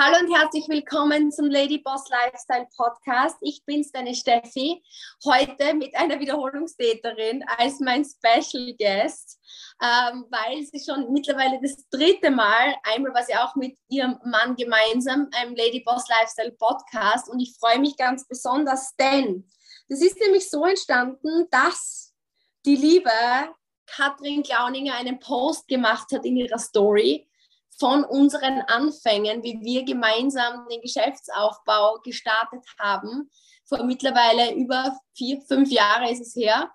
Hallo und herzlich willkommen zum Lady Boss Lifestyle Podcast. Ich bin's, deine Steffi, heute mit einer Wiederholungstäterin als mein Special Guest, ähm, weil sie schon mittlerweile das dritte Mal, einmal war sie auch mit ihrem Mann gemeinsam, einem Lady Boss Lifestyle Podcast und ich freue mich ganz besonders, denn das ist nämlich so entstanden, dass die liebe Katrin Klauninger einen Post gemacht hat in ihrer Story von unseren Anfängen, wie wir gemeinsam den Geschäftsaufbau gestartet haben. Vor mittlerweile über vier, fünf Jahre ist es her.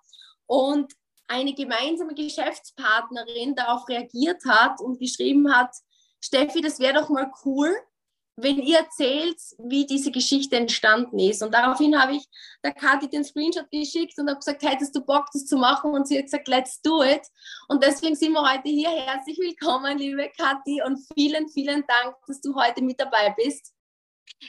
Und eine gemeinsame Geschäftspartnerin darauf reagiert hat und geschrieben hat, Steffi, das wäre doch mal cool, wenn ihr erzählt, wie diese Geschichte entstanden ist. Und daraufhin habe ich der Kathi den Screenshot geschickt und habe gesagt, hättest du Bock, das zu machen? Und sie hat gesagt, let's do it. Und deswegen sind wir heute hier. Herzlich willkommen, liebe Kathi, und vielen, vielen Dank, dass du heute mit dabei bist.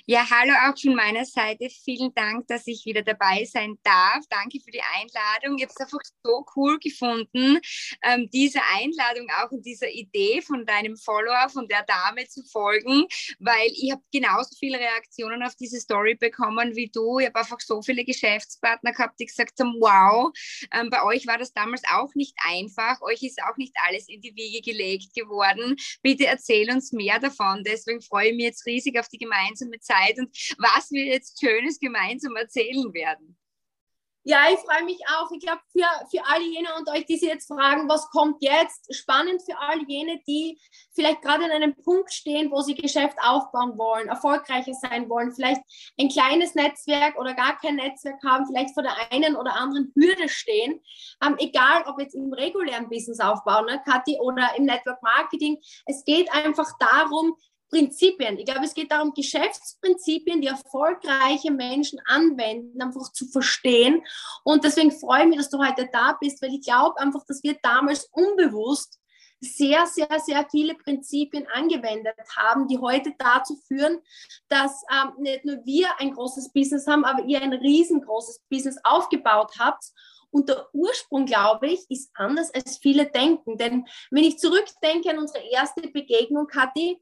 Ja, hallo auch von meiner Seite. Vielen Dank, dass ich wieder dabei sein darf. Danke für die Einladung. Ich habe es einfach so cool gefunden, ähm, diese Einladung auch und dieser Idee von deinem Follower, von der Dame zu folgen, weil ich habe genauso viele Reaktionen auf diese Story bekommen wie du. Ich habe einfach so viele Geschäftspartner gehabt, die gesagt haben, wow, ähm, bei euch war das damals auch nicht einfach. Euch ist auch nicht alles in die Wiege gelegt geworden. Bitte erzähl uns mehr davon. Deswegen freue ich mich jetzt riesig auf die gemeinsame Zeit und was wir jetzt Schönes gemeinsam erzählen werden. Ja, ich freue mich auch. Ich glaube, für, für all jene unter euch, die sich jetzt fragen, was kommt jetzt, spannend für all jene, die vielleicht gerade in einem Punkt stehen, wo sie Geschäft aufbauen wollen, erfolgreicher sein wollen, vielleicht ein kleines Netzwerk oder gar kein Netzwerk haben, vielleicht vor der einen oder anderen Hürde stehen. Ähm, egal, ob jetzt im regulären Business aufbauen, ne, Kathi, oder im Network Marketing. Es geht einfach darum, Prinzipien. Ich glaube, es geht darum, Geschäftsprinzipien, die erfolgreiche Menschen anwenden, einfach zu verstehen. Und deswegen freue ich mich, dass du heute da bist, weil ich glaube einfach, dass wir damals unbewusst sehr, sehr, sehr viele Prinzipien angewendet haben, die heute dazu führen, dass ähm, nicht nur wir ein großes Business haben, aber ihr ein riesengroßes Business aufgebaut habt. Und der Ursprung, glaube ich, ist anders, als viele denken. Denn wenn ich zurückdenke an unsere erste Begegnung, Kathi,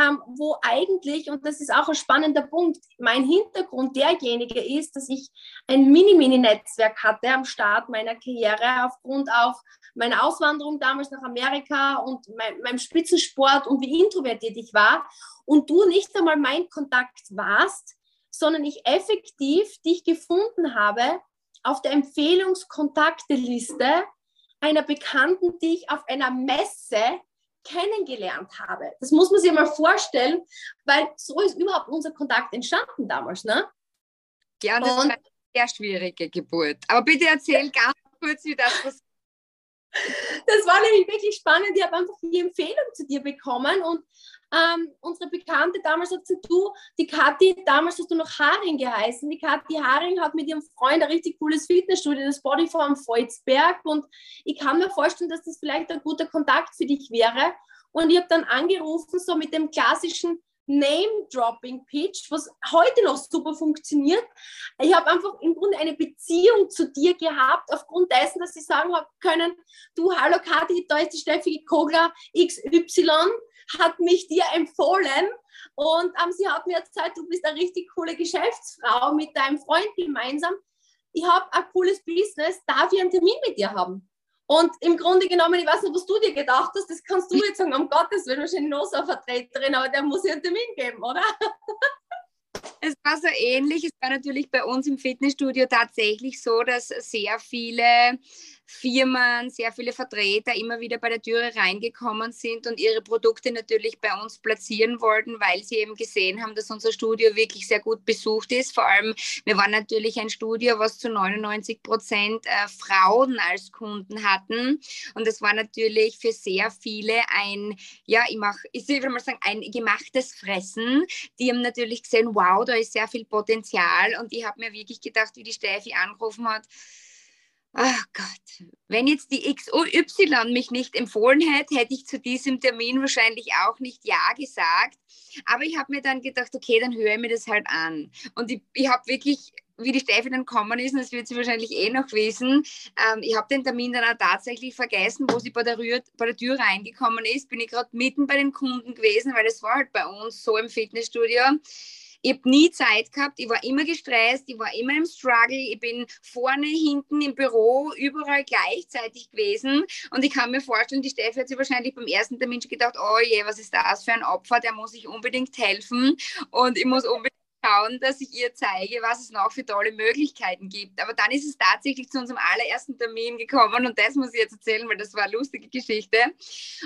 ähm, wo eigentlich, und das ist auch ein spannender Punkt, mein Hintergrund derjenige ist, dass ich ein Mini-Mini-Netzwerk hatte am Start meiner Karriere aufgrund auch meiner Auswanderung damals nach Amerika und mein, meinem Spitzensport und wie introvertiert ich war und du nicht einmal mein Kontakt warst, sondern ich effektiv dich gefunden habe auf der Empfehlungskontakteliste einer Bekannten, die ich auf einer Messe kennengelernt habe. Das muss man sich mal vorstellen, weil so ist überhaupt unser Kontakt entstanden damals. Ne? Ja, das und, war eine sehr schwierige Geburt. Aber bitte erzähl ganz kurz, wie das passiert. Das war nämlich wirklich spannend. Ich habe einfach die Empfehlung zu dir bekommen und ähm, unsere Bekannte damals hat gesagt, du, die Kathi, damals hast du noch Haring geheißen. Die Kathi Haring hat mit ihrem Freund ein richtig cooles Fitnessstudio, das Bodyform Volzberg. Und ich kann mir vorstellen, dass das vielleicht ein guter Kontakt für dich wäre. Und ich habe dann angerufen, so mit dem klassischen Name-Dropping-Pitch, was heute noch super funktioniert. Ich habe einfach im Grunde eine Beziehung zu dir gehabt, aufgrund dessen, dass sie sagen können, du, hallo Kathi, da ist die Steffi Kogler XY, hat mich dir empfohlen und ähm, sie hat mir erzählt, du bist eine richtig coole Geschäftsfrau mit deinem Freund gemeinsam. Ich habe ein cooles Business, darf ich einen Termin mit dir haben? Und im Grunde genommen, ich weiß nicht, was du dir gedacht hast, das kannst du jetzt sagen, um Gottes Willen, wahrscheinlich noch so eine Vertreterin, aber der muss ja einen Termin geben, oder? Es war so ähnlich. Es war natürlich bei uns im Fitnessstudio tatsächlich so, dass sehr viele Firmen, sehr viele Vertreter immer wieder bei der Türe reingekommen sind und ihre Produkte natürlich bei uns platzieren wollten, weil sie eben gesehen haben, dass unser Studio wirklich sehr gut besucht ist. Vor allem, wir waren natürlich ein Studio, was zu 99 Prozent äh, Frauen als Kunden hatten. Und das war natürlich für sehr viele ein, ja, ich mach, ich würde mal sagen, ein gemachtes Fressen. Die haben natürlich gesehen, wow, da ist sehr viel Potenzial. Und ich habe mir wirklich gedacht, wie die Steffi angerufen hat, Ach Gott, wenn jetzt die XOY mich nicht empfohlen hätte, hätte ich zu diesem Termin wahrscheinlich auch nicht Ja gesagt. Aber ich habe mir dann gedacht, okay, dann höre ich mir das halt an. Und ich, ich habe wirklich, wie die Steffi dann gekommen ist, und das wird sie wahrscheinlich eh noch wissen, ähm, ich habe den Termin dann auch tatsächlich vergessen, wo sie bei der, Rühr, bei der Tür reingekommen ist, bin ich gerade mitten bei den Kunden gewesen, weil das war halt bei uns so im Fitnessstudio ich habe nie Zeit gehabt, ich war immer gestresst, ich war immer im Struggle, ich bin vorne, hinten im Büro, überall gleichzeitig gewesen. Und ich kann mir vorstellen, die Steffi hat sich wahrscheinlich beim ersten Termin schon gedacht, oh je, was ist das für ein Opfer, der muss ich unbedingt helfen und ich muss unbedingt schauen, dass ich ihr zeige, was es noch für tolle Möglichkeiten gibt. Aber dann ist es tatsächlich zu unserem allerersten Termin gekommen und das muss ich jetzt erzählen, weil das war eine lustige Geschichte.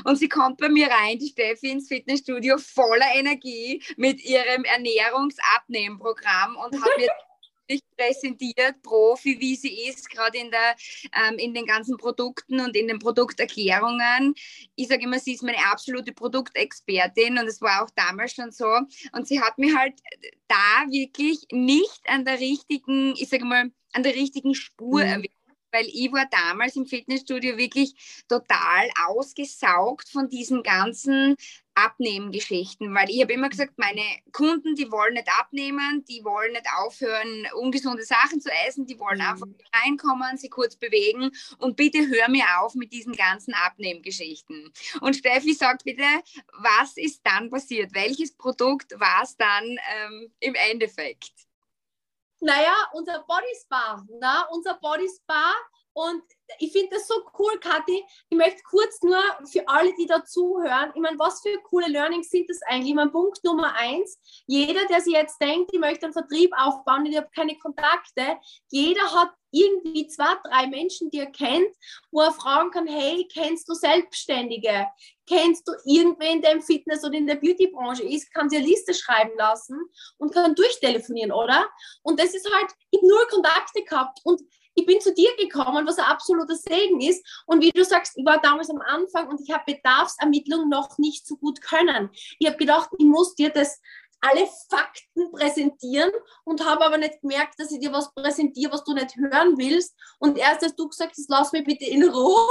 Und sie kommt bei mir rein, die Steffi, ins Fitnessstudio voller Energie mit ihrem Ernährungsabnehmprogramm und hat mir präsentiert, Profi, wie sie ist, gerade in, ähm, in den ganzen Produkten und in den Produkterklärungen. Ich sage immer, sie ist meine absolute Produktexpertin und es war auch damals schon so. Und sie hat mir halt da wirklich nicht an der richtigen, ich sage mal, an der richtigen Spur mhm. erwischt weil ich war damals im Fitnessstudio wirklich total ausgesaugt von diesen ganzen Abnehmgeschichten, weil ich habe immer gesagt, meine Kunden, die wollen nicht abnehmen, die wollen nicht aufhören, ungesunde Sachen zu essen, die wollen mhm. einfach reinkommen, sie kurz bewegen und bitte hör mir auf mit diesen ganzen Abnehmgeschichten. Und Steffi sagt bitte, was ist dann passiert? Welches Produkt war es dann ähm, im Endeffekt? Naja, unser Body Spa, na, unser Body Spa und ich finde das so cool, Kathi. Ich möchte kurz nur für alle, die da zuhören, ich meine, was für coole Learnings sind das eigentlich? Mein Punkt Nummer eins, jeder, der sich jetzt denkt, ich möchte einen Vertrieb aufbauen, ich habe keine Kontakte, jeder hat irgendwie zwei, drei Menschen, die er kennt, wo er fragen kann, hey, kennst du Selbstständige? Kennst du irgendwen, der im Fitness- oder in der Beautybranche ist? Kann sie eine Liste schreiben lassen und kann durchtelefonieren, oder? Und das ist halt, ich habe null Kontakte gehabt und ich bin zu dir gekommen, was ein absoluter Segen ist. Und wie du sagst, ich war damals am Anfang und ich habe Bedarfsermittlung noch nicht so gut können. Ich habe gedacht, ich muss dir das alle Fakten präsentieren und habe aber nicht gemerkt, dass ich dir was präsentiere, was du nicht hören willst. Und erst als du gesagt hast, lass mich bitte in Ruhe,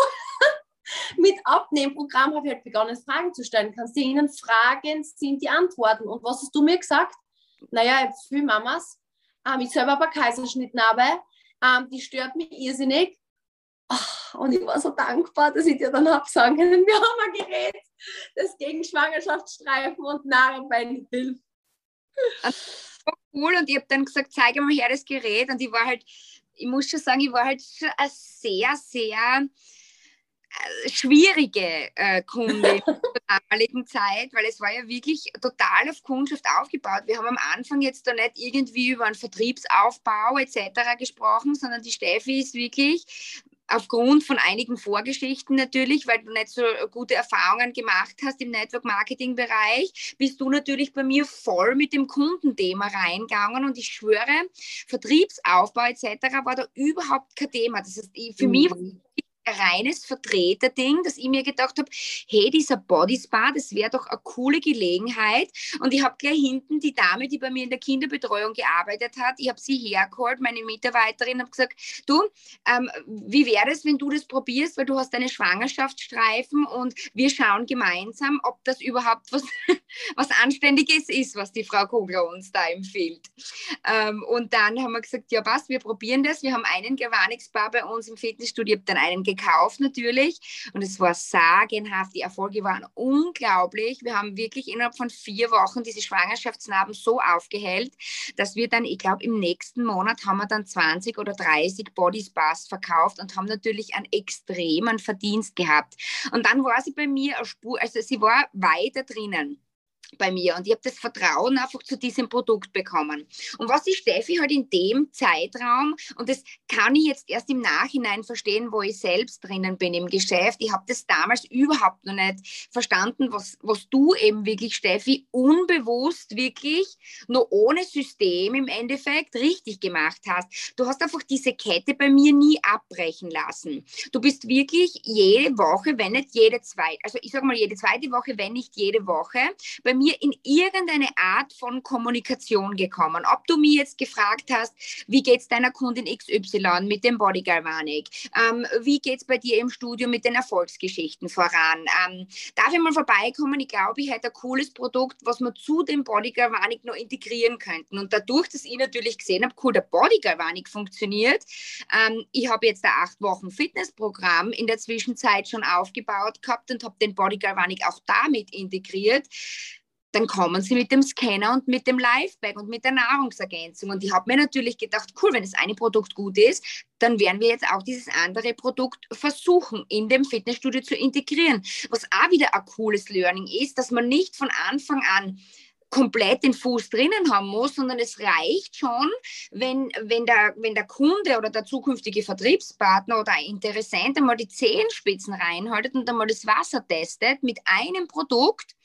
mit Abnehmprogramm habe ich halt begonnen, Fragen zu stellen. Kannst du ihnen fragen, sind die Antworten. Und was hast du mir gesagt? Naja, viele Mamas, ähm, ich selber aber Kaiserschnittnarbe, ähm, die stört mich irrsinnig. Oh, und ich war so dankbar, dass ich dir dann habe sagen können, wir haben ein Gerät, das gegen Schwangerschaftsstreifen und Narbenbein hilft. Cool und ich habe dann gesagt, zeige mal her das Gerät und ich war halt, ich muss schon sagen, ich war halt sehr, sehr schwierige äh, Kunde zur damaligen Zeit, weil es war ja wirklich total auf Kundschaft aufgebaut. Wir haben am Anfang jetzt da nicht irgendwie über einen Vertriebsaufbau etc. gesprochen, sondern die Steffi ist wirklich aufgrund von einigen Vorgeschichten natürlich, weil du nicht so gute Erfahrungen gemacht hast im Network-Marketing-Bereich, bist du natürlich bei mir voll mit dem Kundenthema reingegangen und ich schwöre, Vertriebsaufbau etc. war da überhaupt kein Thema. Das heißt, für mhm. mich reines Vertreterding, dass ich mir gedacht habe, hey, dieser Body Spa, das wäre doch eine coole Gelegenheit. Und ich habe gleich hinten die Dame, die bei mir in der Kinderbetreuung gearbeitet hat, ich habe sie hergeholt, meine Mitarbeiterin, habe gesagt, du, ähm, wie wäre es, wenn du das probierst, weil du hast eine Schwangerschaftsstreifen und wir schauen gemeinsam, ob das überhaupt was, was Anständiges ist, was die Frau Kogler uns da empfiehlt. Ähm, und dann haben wir gesagt, ja was, wir probieren das. Wir haben einen Gervanix Spa bei uns im Fitnessstudio, ich habe dann einen gekauft natürlich und es war sagenhaft. Die Erfolge waren unglaublich. Wir haben wirklich innerhalb von vier Wochen diese Schwangerschaftsnarben so aufgehellt, dass wir dann, ich glaube, im nächsten Monat haben wir dann 20 oder 30 Body Spas verkauft und haben natürlich einen extremen Verdienst gehabt. Und dann war sie bei mir, also sie war weiter drinnen bei mir und ich habe das Vertrauen einfach zu diesem Produkt bekommen. Und was die Steffi halt in dem Zeitraum, und das kann ich jetzt erst im Nachhinein verstehen, wo ich selbst drinnen bin im Geschäft, ich habe das damals überhaupt noch nicht verstanden, was, was du eben wirklich, Steffi, unbewusst wirklich, nur ohne System im Endeffekt richtig gemacht hast. Du hast einfach diese Kette bei mir nie abbrechen lassen. Du bist wirklich jede Woche, wenn nicht jede zweite, also ich sage mal jede zweite Woche, wenn nicht jede Woche, bei mir mir in irgendeine Art von Kommunikation gekommen. Ob du mir jetzt gefragt hast, wie geht es deiner Kundin XY mit dem Body Galvanic? Ähm, wie es bei dir im Studio mit den Erfolgsgeschichten voran? Ähm, darf ich mal vorbeikommen? Ich glaube, ich hätte ein cooles Produkt, was wir zu dem Body Galvanic noch integrieren könnten. Und dadurch, dass ich natürlich gesehen habe, cool, der Body Galvanic funktioniert, ähm, ich habe jetzt ein acht Wochen Fitnessprogramm in der Zwischenzeit schon aufgebaut gehabt und habe den Body Galvanic auch damit integriert dann kommen sie mit dem Scanner und mit dem Livebag und mit der Nahrungsergänzung. Und ich habe mir natürlich gedacht, cool, wenn das eine Produkt gut ist, dann werden wir jetzt auch dieses andere Produkt versuchen, in dem Fitnessstudio zu integrieren. Was auch wieder ein cooles Learning ist, dass man nicht von Anfang an komplett den Fuß drinnen haben muss, sondern es reicht schon, wenn, wenn, der, wenn der Kunde oder der zukünftige Vertriebspartner oder ein Interessent einmal die Zehenspitzen reinhaltet und einmal das Wasser testet mit einem Produkt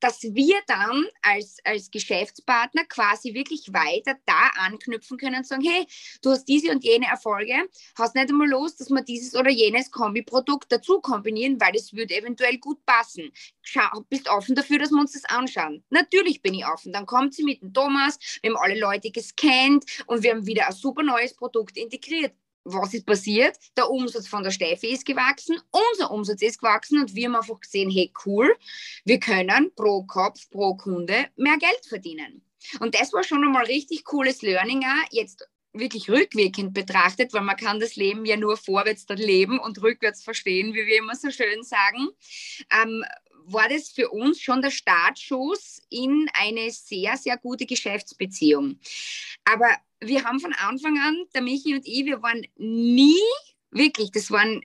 dass wir dann als, als Geschäftspartner quasi wirklich weiter da anknüpfen können und sagen, hey, du hast diese und jene Erfolge, hast nicht einmal los, dass wir dieses oder jenes Kombiprodukt dazu kombinieren, weil es würde eventuell gut passen. Schau, bist offen dafür, dass wir uns das anschauen? Natürlich bin ich offen. Dann kommt sie mit dem Thomas, wir haben alle Leute gescannt und wir haben wieder ein super neues Produkt integriert was ist passiert? Der Umsatz von der Steffi ist gewachsen, unser Umsatz ist gewachsen und wir haben einfach gesehen, hey cool, wir können pro Kopf, pro Kunde mehr Geld verdienen. Und das war schon einmal richtig cooles Learning, jetzt wirklich rückwirkend betrachtet, weil man kann das Leben ja nur vorwärts dann leben und rückwärts verstehen, wie wir immer so schön sagen. Ähm, war das für uns schon der Startschuss in eine sehr, sehr gute Geschäftsbeziehung. Aber wir haben von Anfang an, der Michi und ich, wir waren nie, wirklich, das waren,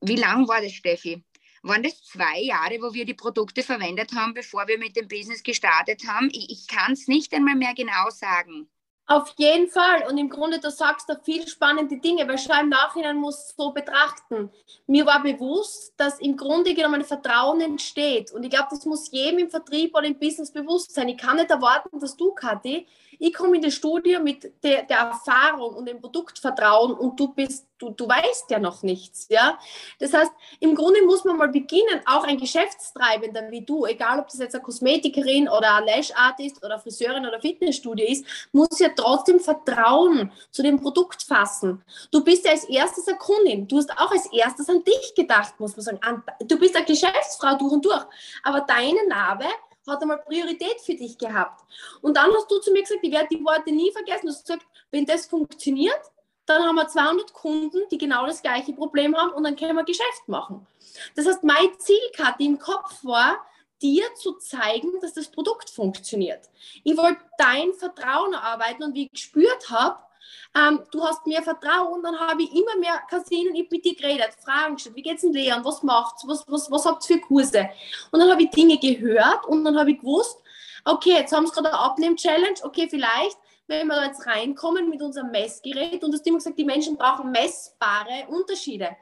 wie lang war das, Steffi? Waren das zwei Jahre, wo wir die Produkte verwendet haben, bevor wir mit dem Business gestartet haben? Ich, ich kann es nicht einmal mehr genau sagen. Auf jeden Fall. Und im Grunde, du sagst da viel spannende Dinge, weil schon im Nachhinein muss so betrachten. Mir war bewusst, dass im Grunde genommen Vertrauen entsteht. Und ich glaube, das muss jedem im Vertrieb oder im Business bewusst sein. Ich kann nicht erwarten, dass du, Kathi, ich komme in das Studio mit der, der, Erfahrung und dem Produktvertrauen und du bist, du, du weißt ja noch nichts, ja. Das heißt, im Grunde muss man mal beginnen, auch ein Geschäftstreibender wie du, egal ob das jetzt eine Kosmetikerin oder ein Lash-Artist oder Friseurin oder Fitnessstudio ist, muss ja trotzdem Vertrauen zu dem Produkt fassen. Du bist ja als erstes eine Kundin, du hast auch als erstes an dich gedacht, muss man sagen. Du bist eine Geschäftsfrau durch und durch, aber deine Narbe hat einmal Priorität für dich gehabt. Und dann hast du zu mir gesagt, ich werde die Worte nie vergessen. Du hast gesagt, wenn das funktioniert, dann haben wir 200 Kunden, die genau das gleiche Problem haben und dann können wir Geschäft machen. Das heißt, mein Zielkarte im Kopf war, dir zu zeigen, dass das Produkt funktioniert. Ich wollte dein Vertrauen erarbeiten und wie ich gespürt habe, ähm, du hast mir Vertrauen, dann habe ich immer mehr Casinen mit dir geredet, Fragen gestellt, wie geht's in Lehren, was macht's, was, was, was habt ihr für Kurse? Und dann habe ich Dinge gehört und dann habe ich gewusst, okay, jetzt haben sie gerade eine Abnehm-Challenge, okay, vielleicht, wenn wir da jetzt reinkommen mit unserem Messgerät und du hast immer gesagt, die Menschen brauchen messbare Unterschiede.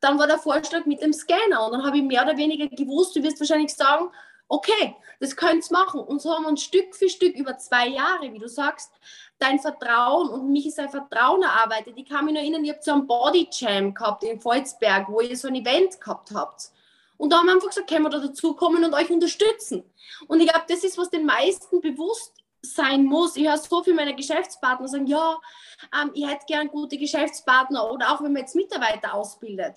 Dann war der Vorschlag mit dem Scanner und dann habe ich mehr oder weniger gewusst, du wirst wahrscheinlich sagen, okay, das könnt ihr machen. Und so haben wir uns Stück für Stück über zwei Jahre, wie du sagst, dein Vertrauen und mich ist ein Vertrauen erarbeitet. Ich kann mich noch erinnern, ich habe so einen Body Jam gehabt in Volzberg, wo ihr so ein Event gehabt habt. Und da haben wir einfach gesagt, können wir da dazukommen und euch unterstützen. Und ich glaube, das ist, was den meisten bewusst sein muss. Ich höre so viele meiner Geschäftspartner sagen, ja, ähm, ich hätte gern gute Geschäftspartner oder auch wenn man jetzt Mitarbeiter ausbildet.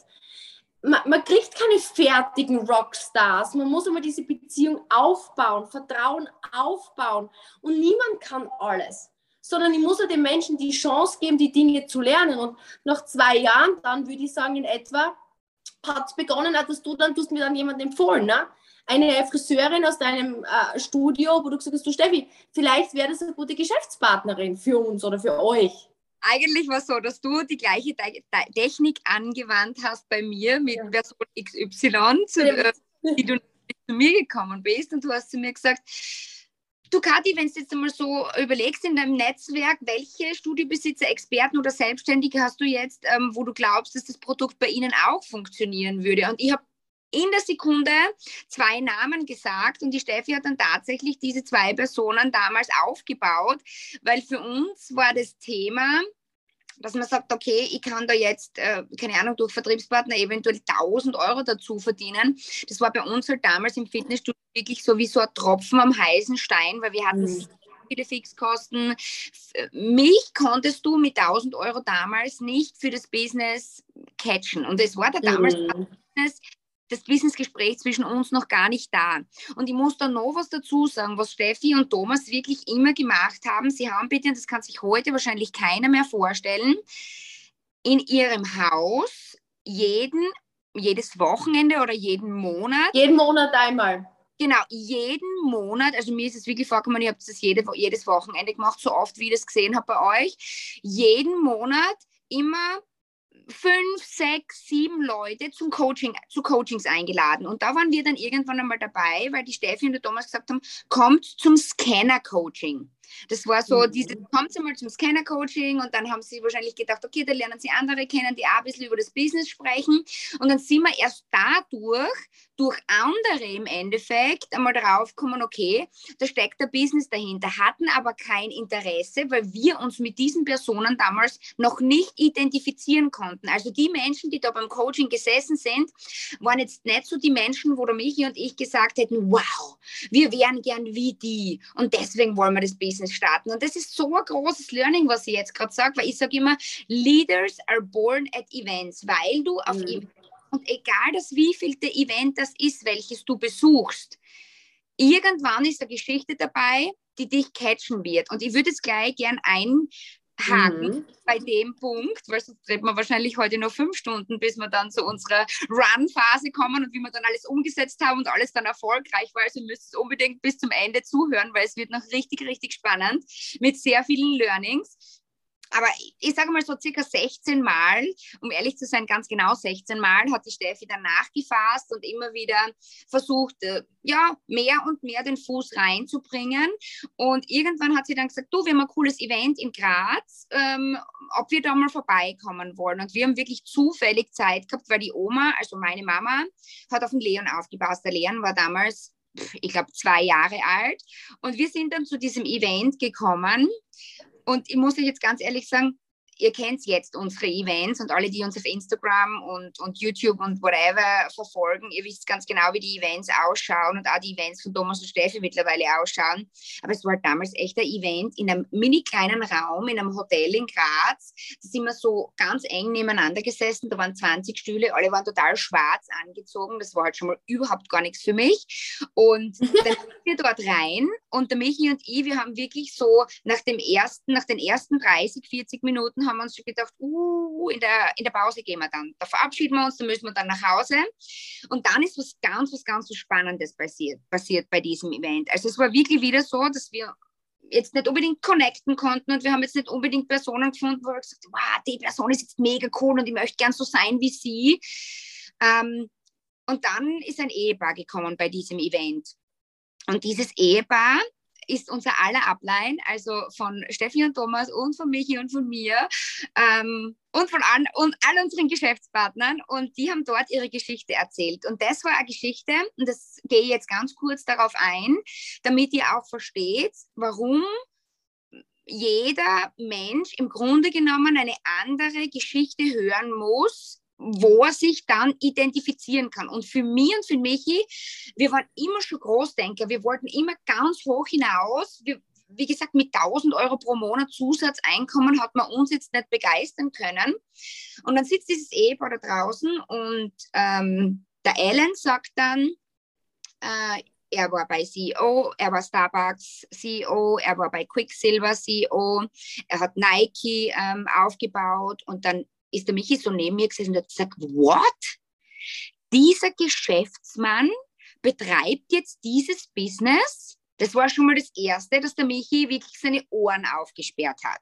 Man, man, kriegt keine fertigen Rockstars. Man muss immer diese Beziehung aufbauen, Vertrauen aufbauen. Und niemand kann alles sondern ich muss ja den Menschen die Chance geben, die Dinge zu lernen. Und nach zwei Jahren, dann würde ich sagen, in etwa, hat es begonnen, dass du dann, du hast mir dann jemand empfohlen, ne? Eine Friseurin aus deinem äh, Studio, wo du gesagt hast, du Steffi, vielleicht wäre das eine gute Geschäftspartnerin für uns oder für euch. Eigentlich war es so, dass du die gleiche Te Technik angewandt hast bei mir mit ja. Person XY, zu, äh, die du zu mir gekommen bist und du hast zu mir gesagt, Du, Kathi, wenn du jetzt einmal so überlegst in deinem Netzwerk, welche Studiobesitzer, Experten oder Selbstständige hast du jetzt, ähm, wo du glaubst, dass das Produkt bei ihnen auch funktionieren würde? Und ich habe in der Sekunde zwei Namen gesagt und die Steffi hat dann tatsächlich diese zwei Personen damals aufgebaut, weil für uns war das Thema, dass man sagt, okay, ich kann da jetzt, äh, keine Ahnung, durch Vertriebspartner eventuell 1000 Euro dazu verdienen. Das war bei uns halt damals im Fitnessstudio wirklich so wie so ein Tropfen am heißen Stein, weil wir hatten mhm. viele Fixkosten. Mich konntest du mit 1000 Euro damals nicht für das Business catchen. Und es war da damals mhm. Business, das Wissensgespräch zwischen uns noch gar nicht da. Und ich muss da noch was dazu sagen, was Steffi und Thomas wirklich immer gemacht haben. Sie haben bitte, und das kann sich heute wahrscheinlich keiner mehr vorstellen, in ihrem Haus jeden, jedes Wochenende oder jeden Monat. Jeden Monat einmal. Genau, jeden Monat, also mir ist es wirklich vorgekommen, ich habe das jede, jedes Wochenende gemacht, so oft wie ich das gesehen habe bei euch. Jeden Monat immer fünf, sechs, sieben Leute zum Coaching, zu Coachings eingeladen. Und da waren wir dann irgendwann einmal dabei, weil die Steffi und der Thomas gesagt haben, kommt zum Scanner-Coaching. Das war so, mhm. diese, kommt sie mal zum Scanner-Coaching und dann haben sie wahrscheinlich gedacht, okay, da lernen sie andere kennen, die auch ein bisschen über das Business sprechen. Und dann sind wir erst dadurch, durch andere im Endeffekt, einmal drauf kommen, okay, da steckt der Business dahinter, hatten aber kein Interesse, weil wir uns mit diesen Personen damals noch nicht identifizieren konnten. Also die Menschen, die da beim Coaching gesessen sind, waren jetzt nicht so die Menschen, wo der Michi und ich gesagt hätten, wow, wir wären gern wie die und deswegen wollen wir das Business Business starten. Und das ist so ein großes Learning, was ich jetzt gerade sage, weil ich sage immer, Leaders are born at events, weil du auf mhm. und egal das wievielte Event das ist, welches du besuchst, irgendwann ist eine Geschichte dabei, die dich catchen wird. Und ich würde es gleich gern ein haken mhm. bei dem Punkt, weil sonst reden wir wahrscheinlich heute noch fünf Stunden, bis wir dann zu unserer Run-Phase kommen und wie wir dann alles umgesetzt haben und alles dann erfolgreich war. Also ihr müsst es unbedingt bis zum Ende zuhören, weil es wird noch richtig, richtig spannend mit sehr vielen Learnings aber ich sage mal so circa 16 Mal, um ehrlich zu sein, ganz genau 16 Mal hat die Steffi dann nachgefasst und immer wieder versucht, äh, ja, mehr und mehr den Fuß reinzubringen. Und irgendwann hat sie dann gesagt, du, wir haben ein cooles Event in Graz, ähm, ob wir da mal vorbeikommen wollen. Und wir haben wirklich zufällig Zeit gehabt, weil die Oma, also meine Mama, hat auf den Leon aufgepasst. Der Leon war damals ich glaube, zwei Jahre alt. Und wir sind dann zu diesem Event gekommen und ich muss jetzt ganz ehrlich sagen, ihr kennt jetzt unsere Events und alle, die uns auf Instagram und, und YouTube und whatever verfolgen, ihr wisst ganz genau, wie die Events ausschauen und auch die Events von Thomas und Steffi mittlerweile ausschauen. Aber es war damals echt ein Event in einem mini kleinen Raum, in einem Hotel in Graz. Da sind wir so ganz eng nebeneinander gesessen, da waren 20 Stühle, alle waren total schwarz angezogen. Das war halt schon mal überhaupt gar nichts für mich. Und dann sind wir dort rein und der Michi und ich, wir haben wirklich so nach dem ersten, nach den ersten 30, 40 Minuten haben wir uns schon gedacht, uh, in der, in der Pause gehen wir dann. Da verabschieden wir uns, dann müssen wir dann nach Hause. Und dann ist was ganz, was ganz so Spannendes passiert, passiert bei diesem Event. Also es war wirklich wieder so, dass wir jetzt nicht unbedingt connecten konnten und wir haben jetzt nicht unbedingt Personen gefunden, wo wir gesagt haben, wow, die Person ist jetzt mega cool und ich möchte gern so sein wie sie. Ähm, und dann ist ein Ehepaar gekommen bei diesem Event. Und dieses Ehepaar ist unser aller Ablein, also von Steffi und Thomas und von Michi und von mir ähm, und von an, und all unseren Geschäftspartnern. Und die haben dort ihre Geschichte erzählt. Und das war eine Geschichte, und das gehe ich jetzt ganz kurz darauf ein, damit ihr auch versteht, warum jeder Mensch im Grunde genommen eine andere Geschichte hören muss, wo er sich dann identifizieren kann. Und für mich und für Michi, wir waren immer schon Großdenker. Wir wollten immer ganz hoch hinaus. Wir, wie gesagt, mit 1000 Euro pro Monat Zusatzeinkommen hat man uns jetzt nicht begeistern können. Und dann sitzt dieses Ehepaar da draußen und ähm, der Alan sagt dann, äh, er war bei CEO, er war Starbucks CEO, er war bei Quicksilver CEO, er hat Nike ähm, aufgebaut und dann ist der Michi so neben mir gesessen und hat gesagt, what? Dieser Geschäftsmann betreibt jetzt dieses Business. Das war schon mal das Erste, dass der Michi wirklich seine Ohren aufgesperrt hat.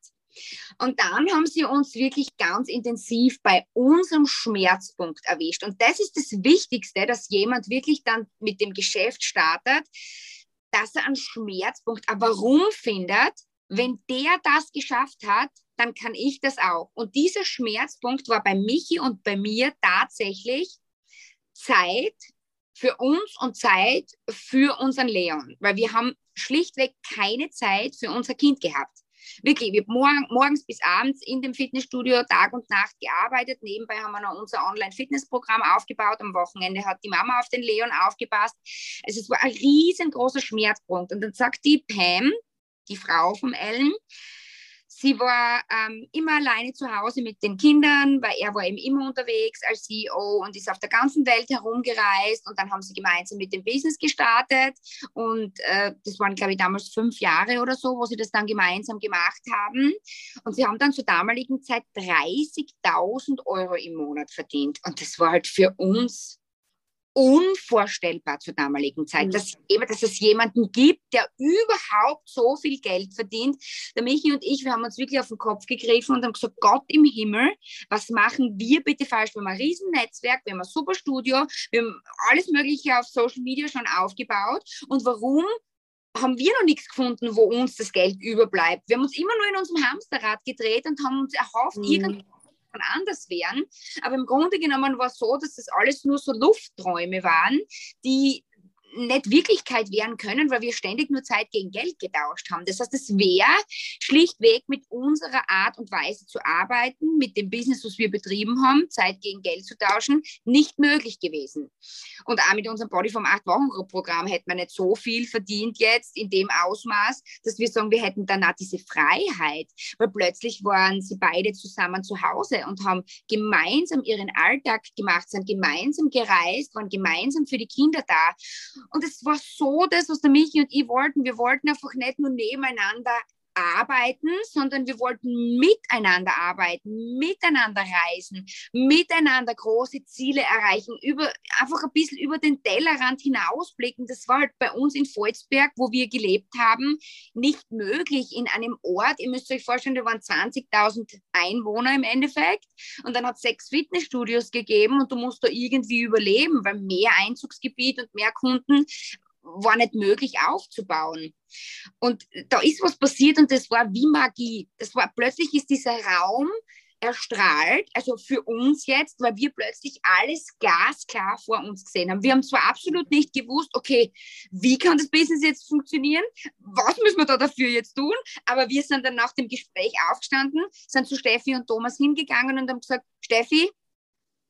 Und dann haben sie uns wirklich ganz intensiv bei unserem Schmerzpunkt erwischt. Und das ist das Wichtigste, dass jemand wirklich dann mit dem Geschäft startet, dass er einen Schmerzpunkt, ein Warum findet. Wenn der das geschafft hat, dann kann ich das auch. Und dieser Schmerzpunkt war bei Michi und bei mir tatsächlich Zeit für uns und Zeit für unseren Leon, weil wir haben schlichtweg keine Zeit für unser Kind gehabt. Wirklich, wir haben morgen, morgens bis abends in dem Fitnessstudio Tag und Nacht gearbeitet. Nebenbei haben wir noch unser Online-Fitnessprogramm aufgebaut. Am Wochenende hat die Mama auf den Leon aufgepasst. Also es war ein riesengroßer Schmerzpunkt. Und dann sagt die Pam, die Frau vom Ellen, Sie war ähm, immer alleine zu Hause mit den Kindern, weil er war eben immer unterwegs als CEO und ist auf der ganzen Welt herumgereist. Und dann haben sie gemeinsam mit dem Business gestartet. Und äh, das waren, glaube ich, damals fünf Jahre oder so, wo sie das dann gemeinsam gemacht haben. Und sie haben dann zur damaligen Zeit 30.000 Euro im Monat verdient. Und das war halt für uns unvorstellbar zur damaligen Zeit, mhm. dass, dass es jemanden gibt, der überhaupt so viel Geld verdient. Der Michi und ich, wir haben uns wirklich auf den Kopf gegriffen und haben gesagt, Gott im Himmel, was machen wir bitte falsch? Wir haben ein Riesennetzwerk, wir haben ein super Studio, wir haben alles Mögliche auf Social Media schon aufgebaut. Und warum haben wir noch nichts gefunden, wo uns das Geld überbleibt. Wir haben uns immer nur in unserem Hamsterrad gedreht und haben uns erhofft, mhm. Irgendwie anders wären. Aber im Grunde genommen war es so, dass das alles nur so Luftträume waren, die nicht Wirklichkeit werden können, weil wir ständig nur Zeit gegen Geld getauscht haben. Das heißt, es wäre schlichtweg mit unserer Art und Weise zu arbeiten, mit dem Business, was wir betrieben haben, Zeit gegen Geld zu tauschen, nicht möglich gewesen. Und auch mit unserem Body vom 8-Wochen-Programm hätte man nicht so viel verdient jetzt in dem Ausmaß, dass wir sagen, wir hätten dann auch diese Freiheit, weil plötzlich waren sie beide zusammen zu Hause und haben gemeinsam ihren Alltag gemacht, sind gemeinsam gereist, waren gemeinsam für die Kinder da. Und es war so das, was der Michi und ich wollten. Wir wollten einfach nicht nur nebeneinander arbeiten, sondern wir wollten miteinander arbeiten, miteinander reisen, miteinander große Ziele erreichen, über, einfach ein bisschen über den Tellerrand hinausblicken. Das war halt bei uns in Volzberg, wo wir gelebt haben, nicht möglich in einem Ort. Ihr müsst euch vorstellen, da waren 20.000 Einwohner im Endeffekt und dann hat es sechs Fitnessstudios gegeben und du musst da irgendwie überleben, weil mehr Einzugsgebiet und mehr Kunden war nicht möglich aufzubauen. Und da ist was passiert und das war wie Magie. Das war plötzlich ist dieser Raum erstrahlt, also für uns jetzt, weil wir plötzlich alles glasklar vor uns gesehen haben. Wir haben zwar absolut nicht gewusst, okay, wie kann das Business jetzt funktionieren? Was müssen wir da dafür jetzt tun? Aber wir sind dann nach dem Gespräch aufgestanden, sind zu Steffi und Thomas hingegangen und haben gesagt, Steffi,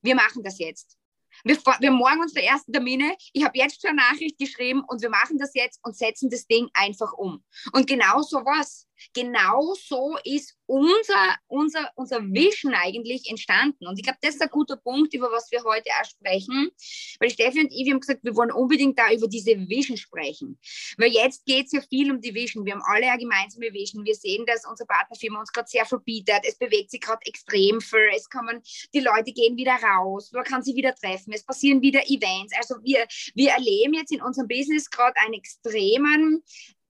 wir machen das jetzt. Wir, wir morgen unsere ersten Termine. Ich habe jetzt schon eine Nachricht geschrieben und wir machen das jetzt und setzen das Ding einfach um. Und genau so was. Genau so ist unser, unser, unser Vision eigentlich entstanden. Und ich glaube, das ist ein guter Punkt, über was wir heute auch sprechen. Weil Steffi und ich, wir haben gesagt, wir wollen unbedingt da über diese Vision sprechen. Weil jetzt geht es ja viel um die Vision. Wir haben alle eine gemeinsame Vision. Wir sehen, dass unsere Partnerfirma uns gerade sehr verbietet. Es bewegt sich gerade extrem viel. Es kommen, die Leute gehen wieder raus. Man kann sie wieder treffen. Es passieren wieder Events. Also wir, wir erleben jetzt in unserem Business gerade einen extremen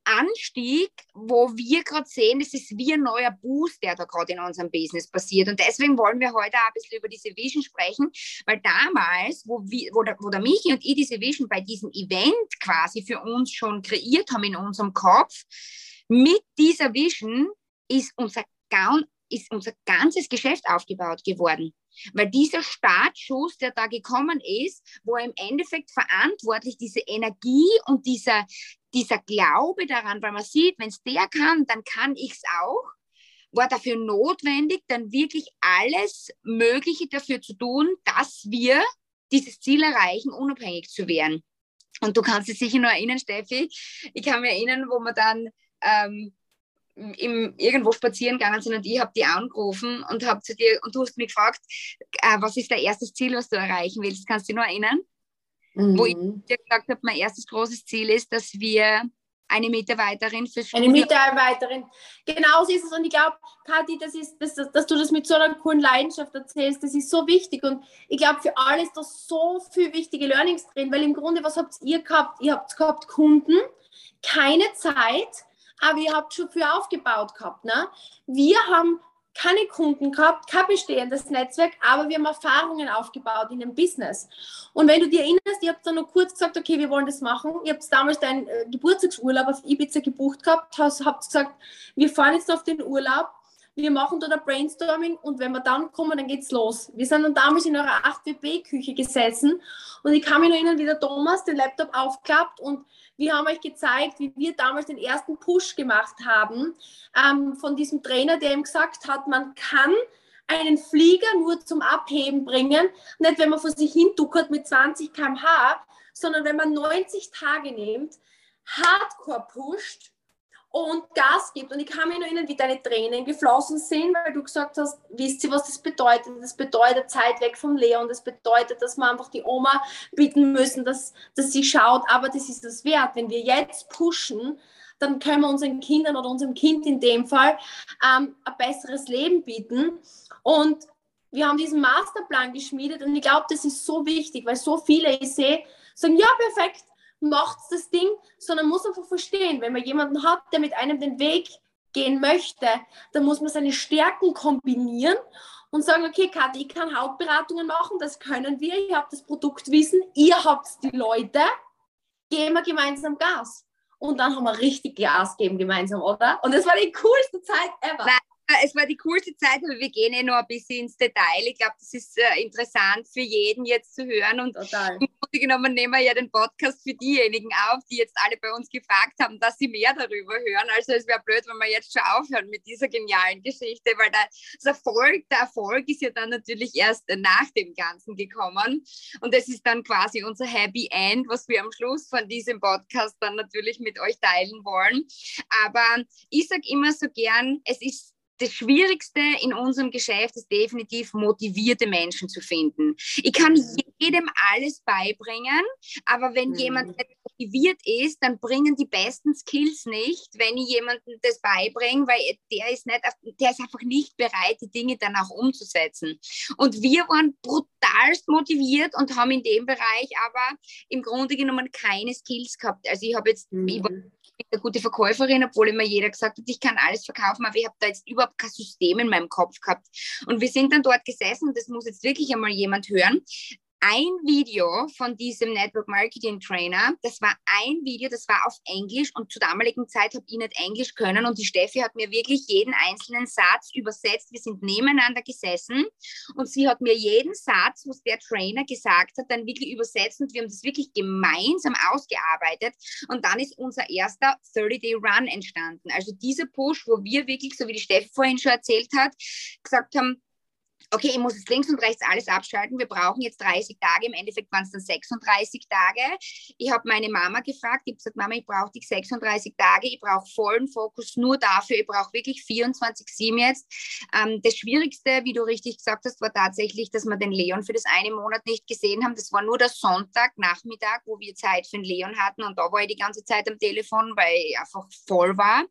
Anstieg, wo wir gerade sehen, es ist wie ein neuer Boost, der da gerade in unserem Business passiert. Und deswegen wollen wir heute auch ein bisschen über diese Vision sprechen, weil damals, wo, wir, wo, der, wo der Michi und ich diese Vision bei diesem Event quasi für uns schon kreiert haben in unserem Kopf, mit dieser Vision ist unser, ist unser ganzes Geschäft aufgebaut geworden. Weil dieser Startschuss, der da gekommen ist, wo im Endeffekt verantwortlich diese Energie und dieser, dieser Glaube daran, weil man sieht, wenn es der kann, dann kann ich es auch, war dafür notwendig, dann wirklich alles Mögliche dafür zu tun, dass wir dieses Ziel erreichen, unabhängig zu werden. Und du kannst dich sicher noch erinnern, Steffi, ich kann mich erinnern, wo wir dann ähm, im, irgendwo spazieren gegangen sind und ich habe die angerufen und habe zu dir und du hast mich gefragt, äh, was ist dein erstes Ziel, was du erreichen willst? Kannst du dich noch erinnern? Mhm. Wo ich dir gesagt habe, mein erstes großes Ziel ist, dass wir eine Mitarbeiterin fürs Eine Mitarbeiterin. Genau so ist es. Und ich glaube, Kathi, das ist, dass, dass du das mit so einer coolen Leidenschaft erzählst, das ist so wichtig. Und ich glaube, für alle ist da so viel wichtige Learnings drin, weil im Grunde, was habt ihr gehabt? Ihr habt gehabt Kunden, keine Zeit, aber ihr habt schon viel aufgebaut gehabt. Ne? Wir haben keine Kunden gehabt, kein bestehendes Netzwerk, aber wir haben Erfahrungen aufgebaut in dem Business. Und wenn du dir erinnerst, ihr habt dann noch kurz gesagt, okay, wir wollen das machen. Ihr habt damals deinen äh, Geburtstagsurlaub auf Ibiza gebucht gehabt, habt gesagt, wir fahren jetzt auf den Urlaub wir machen dort ein Brainstorming und wenn wir dann kommen, dann geht's los. Wir sind dann damals in eurer 8WB-Küche gesessen und ich kann mich noch erinnern, wie der Thomas den Laptop aufklappt und wir haben euch gezeigt, wie wir damals den ersten Push gemacht haben ähm, von diesem Trainer, der ihm gesagt hat, man kann einen Flieger nur zum Abheben bringen, nicht wenn man vor sich hin duckert mit 20 km/h, sondern wenn man 90 Tage nimmt, hardcore pusht und Gas gibt. Und ich kann mich nur erinnern, wie deine Tränen geflossen sind, weil du gesagt hast, wisst ihr, was das bedeutet? Das bedeutet Zeit weg vom Leon, das bedeutet, dass wir einfach die Oma bitten müssen, dass, dass sie schaut, aber das ist es wert. Wenn wir jetzt pushen, dann können wir unseren Kindern oder unserem Kind in dem Fall ähm, ein besseres Leben bieten. Und wir haben diesen Masterplan geschmiedet und ich glaube, das ist so wichtig, weil so viele, ich sehe, sagen, ja, perfekt, macht das Ding, sondern muss einfach verstehen, wenn man jemanden hat, der mit einem den Weg gehen möchte, dann muss man seine Stärken kombinieren und sagen, okay, Kathi, ich kann Hautberatungen machen, das können wir, ich habe das Produktwissen, ihr habt die Leute, gehen wir gemeinsam Gas. Und dann haben wir richtig Gas gegeben gemeinsam, oder? Und das war die coolste Zeit ever. Nein es war die coolste Zeit, aber wir gehen eh noch ein bisschen ins Detail. Ich glaube, das ist äh, interessant für jeden jetzt zu hören. Und Total. im Grunde genommen nehmen wir ja den Podcast für diejenigen auf, die jetzt alle bei uns gefragt haben, dass sie mehr darüber hören. Also es wäre blöd, wenn wir jetzt schon aufhören mit dieser genialen Geschichte, weil das Erfolg, der Erfolg ist ja dann natürlich erst nach dem Ganzen gekommen. Und das ist dann quasi unser Happy End, was wir am Schluss von diesem Podcast dann natürlich mit euch teilen wollen. Aber ich sage immer so gern, es ist das Schwierigste in unserem Geschäft ist definitiv motivierte Menschen zu finden. Ich kann mhm. jedem alles beibringen, aber wenn mhm. jemand motiviert ist, dann bringen die besten Skills nicht, wenn ich jemandem das beibringe, weil der ist, nicht, der ist einfach nicht bereit, die Dinge dann auch umzusetzen. Und wir waren brutalst motiviert und haben in dem Bereich aber im Grunde genommen keine Skills gehabt. Also ich habe jetzt, mhm. ich war eine gute Verkäuferin, obwohl immer jeder gesagt hat, ich kann alles verkaufen, aber ich habe da jetzt überhaupt kein System in meinem Kopf gehabt. Und wir sind dann dort gesessen und das muss jetzt wirklich einmal jemand hören ein Video von diesem Network Marketing Trainer. Das war ein Video, das war auf Englisch und zur damaligen Zeit habe ich nicht Englisch können und die Steffi hat mir wirklich jeden einzelnen Satz übersetzt. Wir sind nebeneinander gesessen und sie hat mir jeden Satz, was der Trainer gesagt hat, dann wirklich übersetzt und wir haben das wirklich gemeinsam ausgearbeitet und dann ist unser erster 30-Day-Run entstanden. Also dieser Push, wo wir wirklich, so wie die Steffi vorhin schon erzählt hat, gesagt haben, okay, ich muss jetzt links und rechts alles abschalten. Wir brauchen jetzt 30 Tage. Im Endeffekt waren es dann 36 Tage. Ich habe meine Mama gefragt. Ich habe gesagt, Mama, ich brauche die 36 Tage. Ich brauche vollen Fokus nur dafür. Ich brauche wirklich 24-7 jetzt. Ähm, das Schwierigste, wie du richtig gesagt hast, war tatsächlich, dass wir den Leon für das eine Monat nicht gesehen haben. Das war nur der Sonntagnachmittag, wo wir Zeit für den Leon hatten. Und da war ich die ganze Zeit am Telefon, weil ich einfach voll war.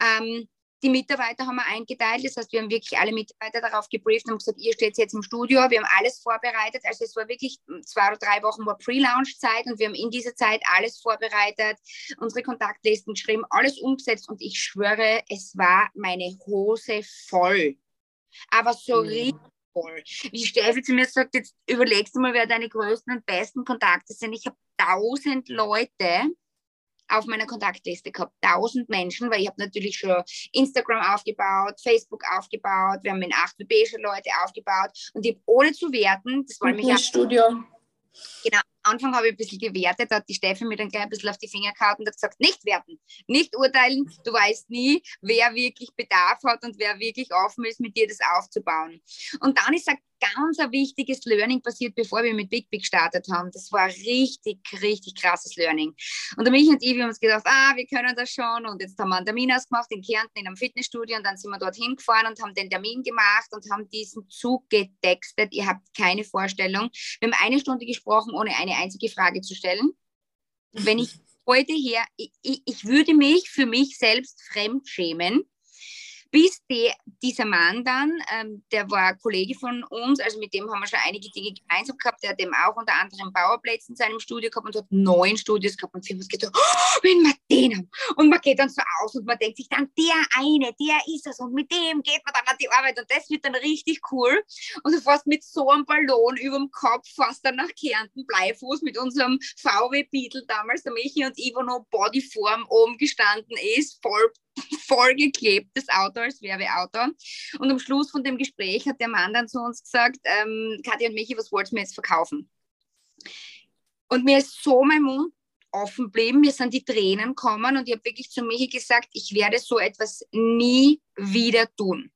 Ähm, die Mitarbeiter haben wir eingeteilt. Das heißt, wir haben wirklich alle Mitarbeiter darauf gebrieft und gesagt, ihr steht jetzt im Studio. Wir haben alles vorbereitet. Also es war wirklich zwei oder drei Wochen war Pre-Launch-Zeit und wir haben in dieser Zeit alles vorbereitet, unsere Kontaktlisten geschrieben, alles umgesetzt und ich schwöre, es war meine Hose voll. Aber so mhm. richtig voll. Wie Steffi zu mir sagt, jetzt überlegst du mal, wer deine größten und besten Kontakte sind. Ich habe tausend Leute, auf meiner Kontaktliste gehabt. Tausend Menschen, weil ich habe natürlich schon Instagram aufgebaut, Facebook aufgebaut, wir haben in 8BB schon Leute aufgebaut und ich habe ohne zu werten, das war mich Studio. Genau, Anfang habe ich ein bisschen gewertet, da hat die Steffi mir dann gleich ein bisschen auf die Finger gehauen und hat gesagt, nicht werten, nicht urteilen, du weißt nie, wer wirklich Bedarf hat und wer wirklich offen ist, mit dir das aufzubauen. Und dann ist ein ganz ein wichtiges Learning passiert, bevor wir mit Big Big gestartet haben. Das war richtig, richtig krasses Learning. Und der Mich und ich, wir haben uns gedacht, ah, wir können das schon. Und jetzt haben wir einen Termin ausgemacht in Kärnten in einem Fitnessstudio und dann sind wir dorthin gefahren und haben den Termin gemacht und haben diesen Zug getextet. Ihr habt keine Vorstellung. Wir haben eine Stunde gesprochen, ohne eine einzige Frage zu stellen. Wenn ich heute her, ich, ich, ich würde mich für mich selbst fremd schämen, bis die, dieser Mann dann, ähm, der war Kollege von uns, also mit dem haben wir schon einige Dinge gemeinsam gehabt, der hat eben auch unter anderem Bauerplätze in seinem Studio gehabt und hat neun Studios gehabt und haben uns gedacht, oh, wenn wir den haben. Und man geht dann so aus und man denkt sich dann, der eine, der ist es und mit dem geht man dann an die Arbeit und das wird dann richtig cool. Und du fährst mit so einem Ballon über dem Kopf, fast dann nach Kärnten Bleifuß mit unserem VW Beetle damals, der Michi und Ivo noch Bodyform oben gestanden ist, voll vollgeklebt, das Auto als Werbeauto. Und am Schluss von dem Gespräch hat der Mann dann zu uns gesagt, ähm, Katja und Michi, was wollt's mir jetzt verkaufen? Und mir ist so mein Mund offen geblieben, mir sind die Tränen gekommen und ich habe wirklich zu Michi gesagt, ich werde so etwas nie wieder tun.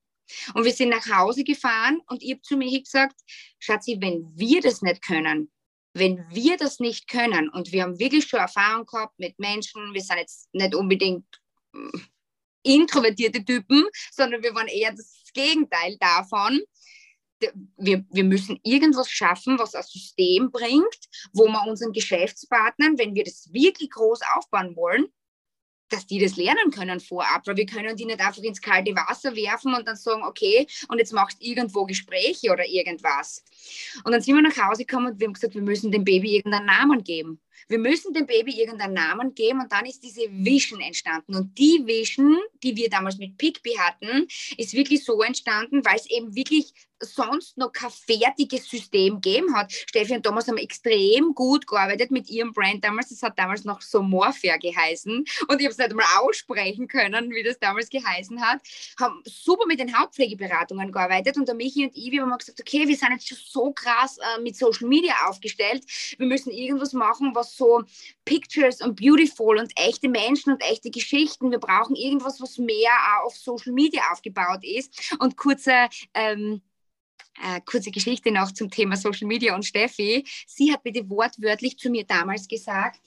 Und wir sind nach Hause gefahren und ich habe zu Michi gesagt, Schatzi, wenn wir das nicht können, wenn wir das nicht können und wir haben wirklich schon Erfahrung gehabt mit Menschen, wir sind jetzt nicht unbedingt introvertierte Typen, sondern wir waren eher das Gegenteil davon. Wir, wir müssen irgendwas schaffen, was ein System bringt, wo wir unseren Geschäftspartnern, wenn wir das wirklich groß aufbauen wollen, dass die das lernen können vorab, weil wir können die nicht einfach ins kalte Wasser werfen und dann sagen, okay, und jetzt machst du irgendwo Gespräche oder irgendwas. Und dann sind wir nach Hause gekommen und wir haben gesagt, wir müssen dem Baby irgendeinen Namen geben. Wir müssen dem Baby irgendeinen Namen geben und dann ist diese Vision entstanden. Und die Vision, die wir damals mit Pigby hatten, ist wirklich so entstanden, weil es eben wirklich sonst noch kein fertiges System gegeben hat. Steffi und Thomas haben extrem gut gearbeitet mit ihrem Brand damals. Das hat damals noch so Morphere geheißen. Und ich habe es nicht einmal aussprechen können, wie das damals geheißen hat. Haben super mit den Hauptpflegeberatungen gearbeitet. Und der Michi und ich, haben gesagt, okay, wir sind jetzt schon so krass äh, mit Social Media aufgestellt. Wir müssen irgendwas machen, was so Pictures und beautiful und echte Menschen und echte Geschichten. Wir brauchen irgendwas, was mehr auf Social Media aufgebaut ist. Und kurze ähm, äh, kurze Geschichte noch zum Thema Social Media und Steffi. Sie hat bitte wortwörtlich zu mir damals gesagt,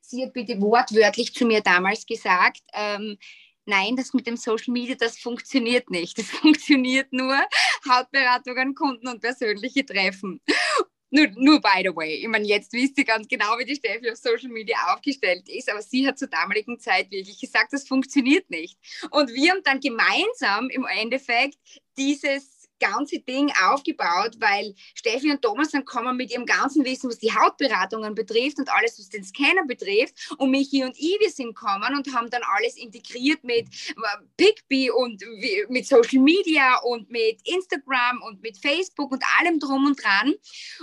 sie hat bitte wortwörtlich zu mir damals gesagt, ähm, nein, das mit dem Social Media, das funktioniert nicht. Das funktioniert nur Hautberatungen, Kunden und persönliche Treffen. Nur, nur by the way. Ich meine, jetzt wisst ihr ganz genau, wie die Steffi auf Social Media aufgestellt ist, aber sie hat zur damaligen Zeit wirklich gesagt, das funktioniert nicht. Und wir haben dann gemeinsam im Endeffekt dieses ganze Ding aufgebaut, weil Steffi und Thomas dann kommen mit ihrem ganzen Wissen, was die Hautberatungen betrifft und alles, was den Scanner betrifft. Und Michi und wir sind gekommen und haben dann alles integriert mit äh, Pigby und mit Social Media und mit Instagram und mit Facebook und allem drum und dran.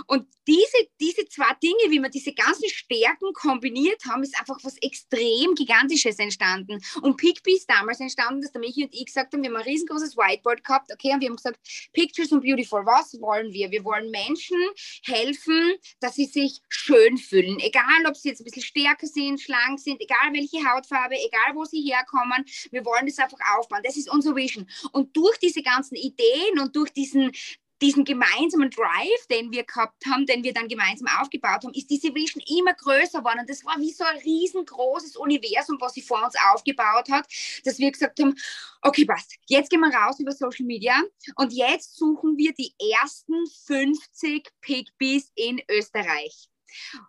Und diese, diese zwei Dinge, wie wir diese ganzen Stärken kombiniert haben, ist einfach was extrem Gigantisches entstanden. Und Pigby ist damals entstanden, dass der Michi und ich gesagt haben, wir haben ein riesengroßes Whiteboard gehabt, okay, und wir haben gesagt, Pictures and Beautiful, was wollen wir? Wir wollen Menschen helfen, dass sie sich schön fühlen. Egal, ob sie jetzt ein bisschen stärker sind, schlank sind, egal welche Hautfarbe, egal wo sie herkommen. Wir wollen das einfach aufbauen. Das ist unsere Vision. Und durch diese ganzen Ideen und durch diesen, diesen gemeinsamen Drive, den wir gehabt haben, den wir dann gemeinsam aufgebaut haben, ist diese Vision immer größer geworden. Und das war wie so ein riesengroßes Universum, was sie vor uns aufgebaut hat, dass wir gesagt haben, okay, passt, jetzt gehen wir raus über Social Media und jetzt suchen wir die ersten 50 Pigbees in Österreich.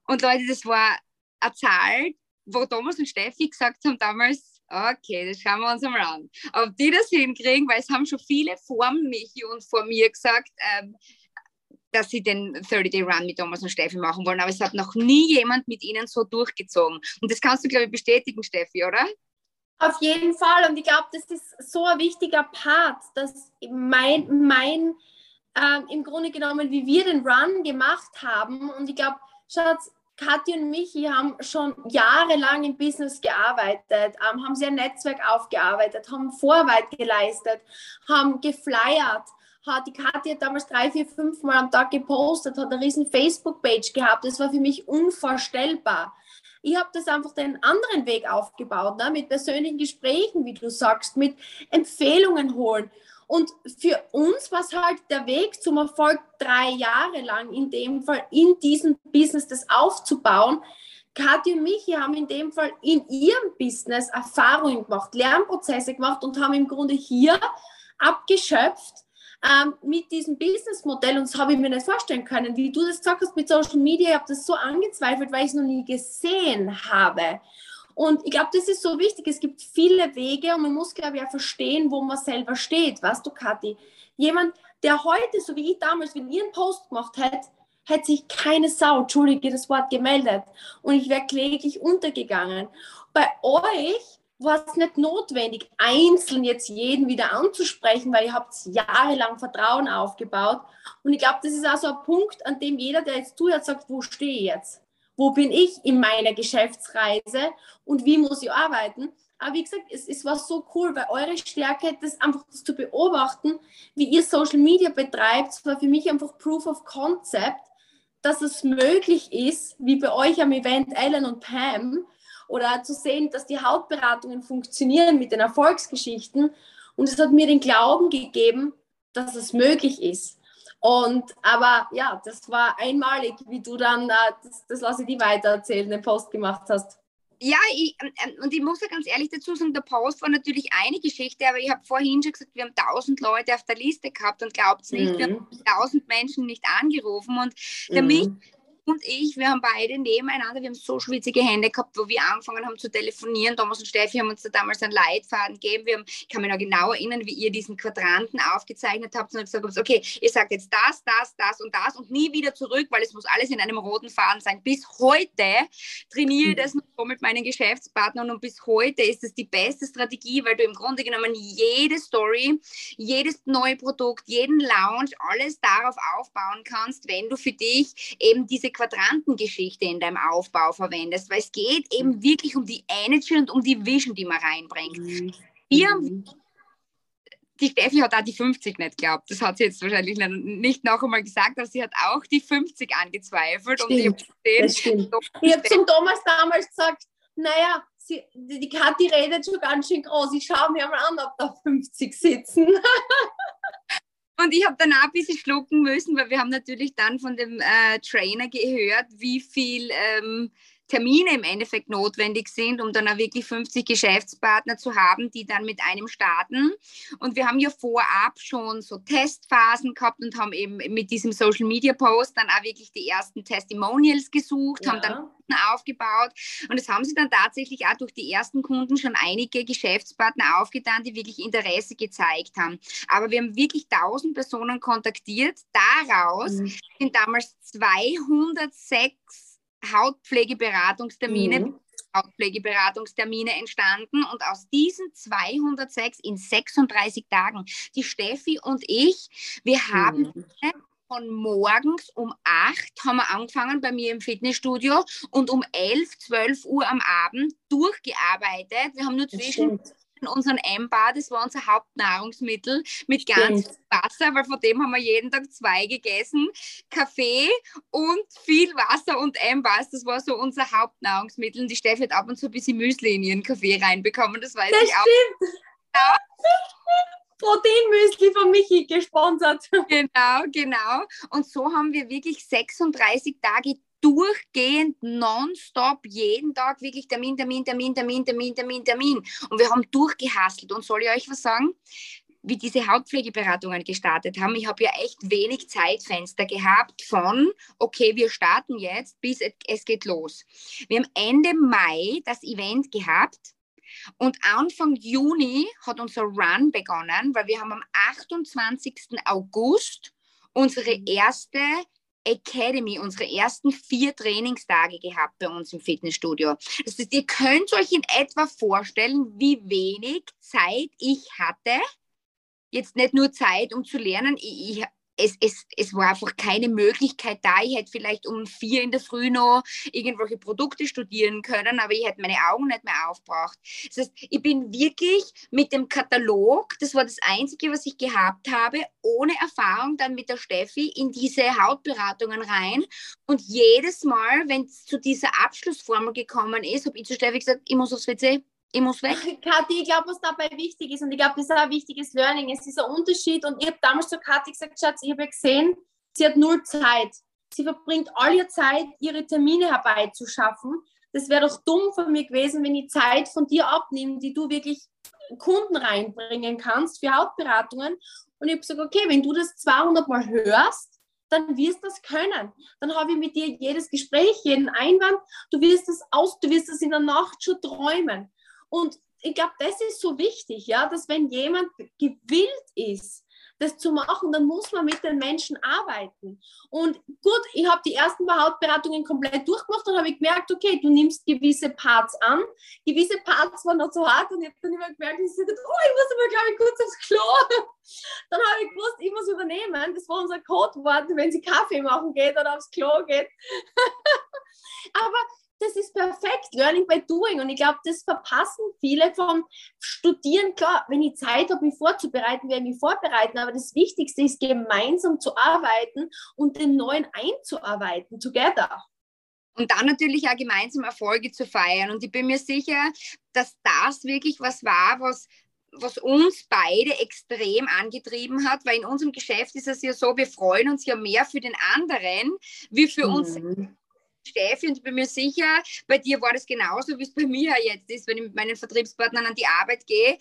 Und Leute, das war eine Zahl, wo Thomas und Steffi gesagt haben damals, Okay, das schauen wir uns einmal an. Ob die das hinkriegen, weil es haben schon viele vor Michi und vor mir gesagt, ähm, dass sie den 30-Day-Run mit Thomas und Steffi machen wollen, aber es hat noch nie jemand mit ihnen so durchgezogen. Und das kannst du, glaube ich, bestätigen, Steffi, oder? Auf jeden Fall. Und ich glaube, das ist so ein wichtiger Part, dass mein, mein ähm, im Grunde genommen, wie wir den Run gemacht haben. Und ich glaube, Schatz, Kathi und Michi haben schon jahrelang im Business gearbeitet, ähm, haben sehr Netzwerk aufgearbeitet, haben Vorarbeit geleistet, haben geflyert. Hat, die Kathi hat damals drei, vier, fünf Mal am Tag gepostet, hat eine riesen Facebook-Page gehabt. Das war für mich unvorstellbar. Ich habe das einfach den anderen Weg aufgebaut, ne? mit persönlichen Gesprächen, wie du sagst, mit Empfehlungen holen. Und für uns war es halt der Weg zum Erfolg drei Jahre lang, in dem Fall in diesem Business das aufzubauen. Kathi und Michi haben in dem Fall in ihrem Business Erfahrungen gemacht, Lernprozesse gemacht und haben im Grunde hier abgeschöpft ähm, mit diesem Businessmodell. Und das habe ich mir nicht vorstellen können. Wie du das gesagt hast mit Social Media, ich habe das so angezweifelt, weil ich es noch nie gesehen habe. Und ich glaube, das ist so wichtig. Es gibt viele Wege und man muss, glaube ich, auch verstehen, wo man selber steht. Weißt du, Kathi? Jemand, der heute, so wie ich damals, wenn ihr einen Post gemacht hätte, hätte sich keine Sau, entschuldige das Wort, gemeldet. Und ich wäre kläglich untergegangen. Bei euch war es nicht notwendig, einzeln jetzt jeden wieder anzusprechen, weil ihr habt jahrelang Vertrauen aufgebaut. Und ich glaube, das ist auch so ein Punkt, an dem jeder, der jetzt zuhört, sagt, wo stehe ich jetzt? Wo bin ich in meiner Geschäftsreise und wie muss ich arbeiten. Aber wie gesagt, es, es war so cool, weil eure Stärke, das einfach das zu beobachten, wie ihr Social Media betreibt, war für mich einfach Proof of Concept, dass es möglich ist, wie bei euch am Event Ellen und Pam, oder zu sehen, dass die Hautberatungen funktionieren mit den Erfolgsgeschichten. Und es hat mir den Glauben gegeben, dass es möglich ist. Und aber ja, das war einmalig, wie du dann, äh, das, das lasse ich dir weiter erzählen, den Post gemacht hast. Ja, ich, ähm, ähm, und ich muss ja ganz ehrlich dazu sagen, der Post war natürlich eine Geschichte, aber ich habe vorhin schon gesagt, wir haben tausend Leute auf der Liste gehabt und glaubt es nicht, mhm. wir haben tausend Menschen nicht angerufen. Und für mhm. mich und ich, wir haben beide nebeneinander, wir haben so schwitzige Hände gehabt, wo wir angefangen haben zu telefonieren. Thomas und Steffi haben uns da damals einen Leitfaden gegeben. Wir haben, ich kann mich noch genau erinnern, wie ihr diesen Quadranten aufgezeichnet habt und gesagt habt, okay, ihr sagt jetzt das, das, das und das und nie wieder zurück, weil es muss alles in einem roten Faden sein. Bis heute trainiere ich das noch mit meinen Geschäftspartnern und bis heute ist es die beste Strategie, weil du im Grunde genommen jede Story, jedes neue Produkt, jeden Launch, alles darauf aufbauen kannst, wenn du für dich eben diese Quadrantengeschichte in deinem Aufbau verwendest, weil es geht eben mhm. wirklich um die Energy und um die Vision, die man reinbringt. Mhm. Wir haben die Steffi hat auch die 50 nicht geglaubt. Das hat sie jetzt wahrscheinlich nicht noch einmal gesagt, aber sie hat auch die 50 angezweifelt. Stimmt, und ich habe hab zum Thomas damals gesagt, naja, sie, die Kathi redet schon ganz schön groß. Ich schaue mir mal an, ob da 50 sitzen. Und ich habe danach ein bisschen schlucken müssen, weil wir haben natürlich dann von dem äh, Trainer gehört, wie viel ähm, Termine im Endeffekt notwendig sind, um dann auch wirklich 50 Geschäftspartner zu haben, die dann mit einem starten. Und wir haben ja vorab schon so Testphasen gehabt und haben eben mit diesem Social Media Post dann auch wirklich die ersten Testimonials gesucht, ja. haben dann aufgebaut. Und es haben sich dann tatsächlich auch durch die ersten Kunden schon einige Geschäftspartner aufgetan, die wirklich Interesse gezeigt haben. Aber wir haben wirklich 1000 Personen kontaktiert. Daraus mhm. sind damals 206 Hautpflegeberatungstermine, mhm. Hautpflegeberatungstermine entstanden und aus diesen 206 in 36 Tagen, die Steffi und ich, wir haben mhm. von morgens um 8 haben wir angefangen bei mir im Fitnessstudio und um 11, 12 Uhr am Abend durchgearbeitet. Wir haben nur zwischen unseren M-Bar, das war unser Hauptnahrungsmittel mit ganz Stimmt. Wasser, weil von dem haben wir jeden Tag zwei gegessen. Kaffee und viel Wasser und M-Bars, das war so unser Hauptnahrungsmittel. Und die Steffi hat ab und zu ein bisschen Müsli in ihren Kaffee reinbekommen, das weiß das ich auch. Ja. Proteinmüsli von Michi gesponsert. Genau, genau. Und so haben wir wirklich 36 Tage durchgehend nonstop jeden Tag wirklich Termin, Termin, Termin, Termin, Termin, Termin, Termin. Und wir haben durchgehasselt. Und soll ich euch was sagen? Wie diese Hautpflegeberatungen gestartet haben, ich habe ja echt wenig Zeitfenster gehabt von, okay, wir starten jetzt, bis es geht los. Wir haben Ende Mai das Event gehabt und Anfang Juni hat unser Run begonnen, weil wir haben am 28. August unsere mhm. erste Academy unsere ersten vier Trainingstage gehabt bei uns im Fitnessstudio. Das heißt, ihr könnt euch in etwa vorstellen, wie wenig Zeit ich hatte. Jetzt nicht nur Zeit, um zu lernen. Ich, ich es, es, es war einfach keine Möglichkeit da. Ich hätte vielleicht um vier in der Früh noch irgendwelche Produkte studieren können, aber ich hätte meine Augen nicht mehr aufgebracht. Das heißt, ich bin wirklich mit dem Katalog, das war das Einzige, was ich gehabt habe, ohne Erfahrung dann mit der Steffi in diese Hautberatungen rein. Und jedes Mal, wenn es zu dieser Abschlussformel gekommen ist, habe ich zu Steffi gesagt, ich muss aufs WC ich muss weg. Kathi, ich glaube, was dabei wichtig ist, und ich glaube, das ist auch ein wichtiges Learning, es ist ein Unterschied. Und ich habe damals zu Kathi gesagt, Schatz, ich habe gesehen, sie hat null Zeit. Sie verbringt all ihre Zeit, ihre Termine herbeizuschaffen. Das wäre doch dumm von mir gewesen, wenn ich Zeit von dir abnehme, die du wirklich Kunden reinbringen kannst für Hautberatungen. Und ich habe gesagt, okay, wenn du das 200 Mal hörst, dann wirst du das können. Dann habe ich mit dir jedes Gespräch, jeden Einwand. Du wirst das aus, du wirst das in der Nacht schon träumen. Und ich glaube, das ist so wichtig, ja, dass wenn jemand gewillt ist, das zu machen, dann muss man mit den Menschen arbeiten. Und gut, ich habe die ersten paar Hautberatungen komplett durchgemacht und habe gemerkt, okay, du nimmst gewisse Parts an. Gewisse Parts waren noch zu hart und ich habe dann immer gemerkt, ich, gesagt, oh, ich muss aber, glaube ich, kurz aufs Klo. Dann habe ich gewusst, ich muss übernehmen. Das war unser Codewort, wenn sie Kaffee machen geht oder aufs Klo geht. aber das ist perfekt, Learning by Doing. Und ich glaube, das verpassen viele vom Studieren. Klar, wenn ich Zeit habe, mich vorzubereiten, werde ich mich vorbereiten. Aber das Wichtigste ist, gemeinsam zu arbeiten und den Neuen einzuarbeiten, together. Und dann natürlich auch gemeinsam Erfolge zu feiern. Und ich bin mir sicher, dass das wirklich was war, was was uns beide extrem angetrieben hat, weil in unserem Geschäft ist es ja so, wir freuen uns ja mehr für den anderen wie für mhm. uns Steffi, und ich bin mir sicher, bei dir war das genauso, wie es bei mir jetzt ist, wenn ich mit meinen Vertriebspartnern an die Arbeit gehe,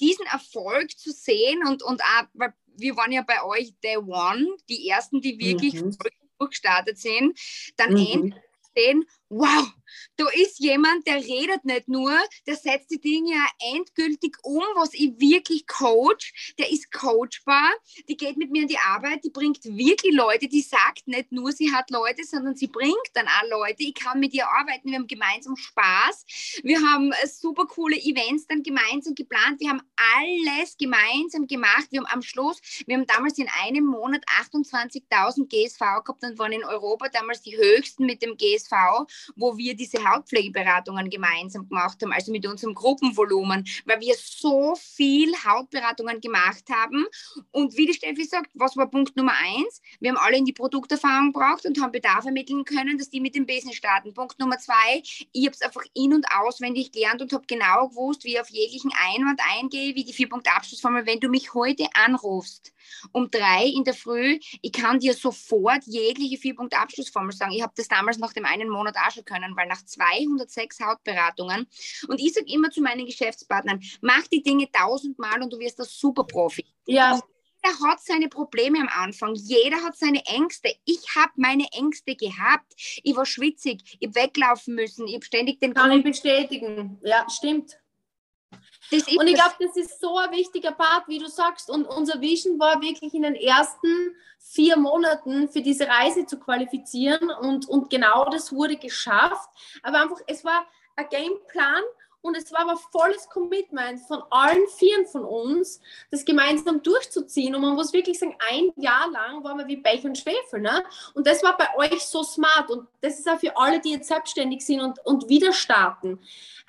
diesen Erfolg zu sehen und, und auch, weil wir waren ja bei euch Day One, die ersten, die wirklich mhm. durchgestartet sind, dann mhm. endlich sehen, wow, da ist jemand, der redet nicht nur, der setzt die Dinge ja endgültig um, was ich wirklich coach, der ist coachbar, die geht mit mir in die Arbeit, die bringt wirklich Leute, die sagt nicht nur, sie hat Leute, sondern sie bringt dann auch Leute. Ich kann mit ihr arbeiten, wir haben gemeinsam Spaß, wir haben äh, super coole Events dann gemeinsam geplant, wir haben alles gemeinsam gemacht, wir haben am Schluss, wir haben damals in einem Monat 28.000 GSV gehabt und waren in Europa damals die höchsten mit dem GSV, wo wir diese Hautpflegeberatungen gemeinsam gemacht haben, also mit unserem Gruppenvolumen, weil wir so viel Hautberatungen gemacht haben. Und wie die Steffi sagt, was war Punkt Nummer eins? Wir haben alle in die Produkterfahrung gebraucht und haben Bedarf ermitteln können, dass die mit dem Business starten. Punkt Nummer zwei, ich habe es einfach in- und auswendig gelernt und habe genau gewusst, wie ich auf jeglichen Einwand eingehe, wie die Vier-Punkt-Abschlussformel, wenn du mich heute anrufst, um drei in der Früh, ich kann dir sofort jegliche Vier-Punkt-Abschlussformel sagen. Ich habe das damals nach dem einen Monat auch schon können, weil nach 206 Hautberatungen und ich sage immer zu meinen Geschäftspartnern, mach die Dinge tausendmal und du wirst das super Profi. Ja. Jeder hat seine Probleme am Anfang, jeder hat seine Ängste. Ich habe meine Ängste gehabt. Ich war schwitzig, ich habe weglaufen müssen, ich habe ständig den... Kann ich bestätigen, ja, stimmt und ich glaube, das ist so ein wichtiger Part, wie du sagst. Und unser Vision war wirklich in den ersten vier Monaten für diese Reise zu qualifizieren. Und, und genau das wurde geschafft. Aber einfach, es war ein Gameplan und es war aber volles Commitment von allen Vieren von uns, das gemeinsam durchzuziehen. Und man muss wirklich sagen, ein Jahr lang waren wir wie Pech und Schwefel. Ne? Und das war bei euch so smart. Und das ist auch für alle, die jetzt selbstständig sind und, und wieder starten.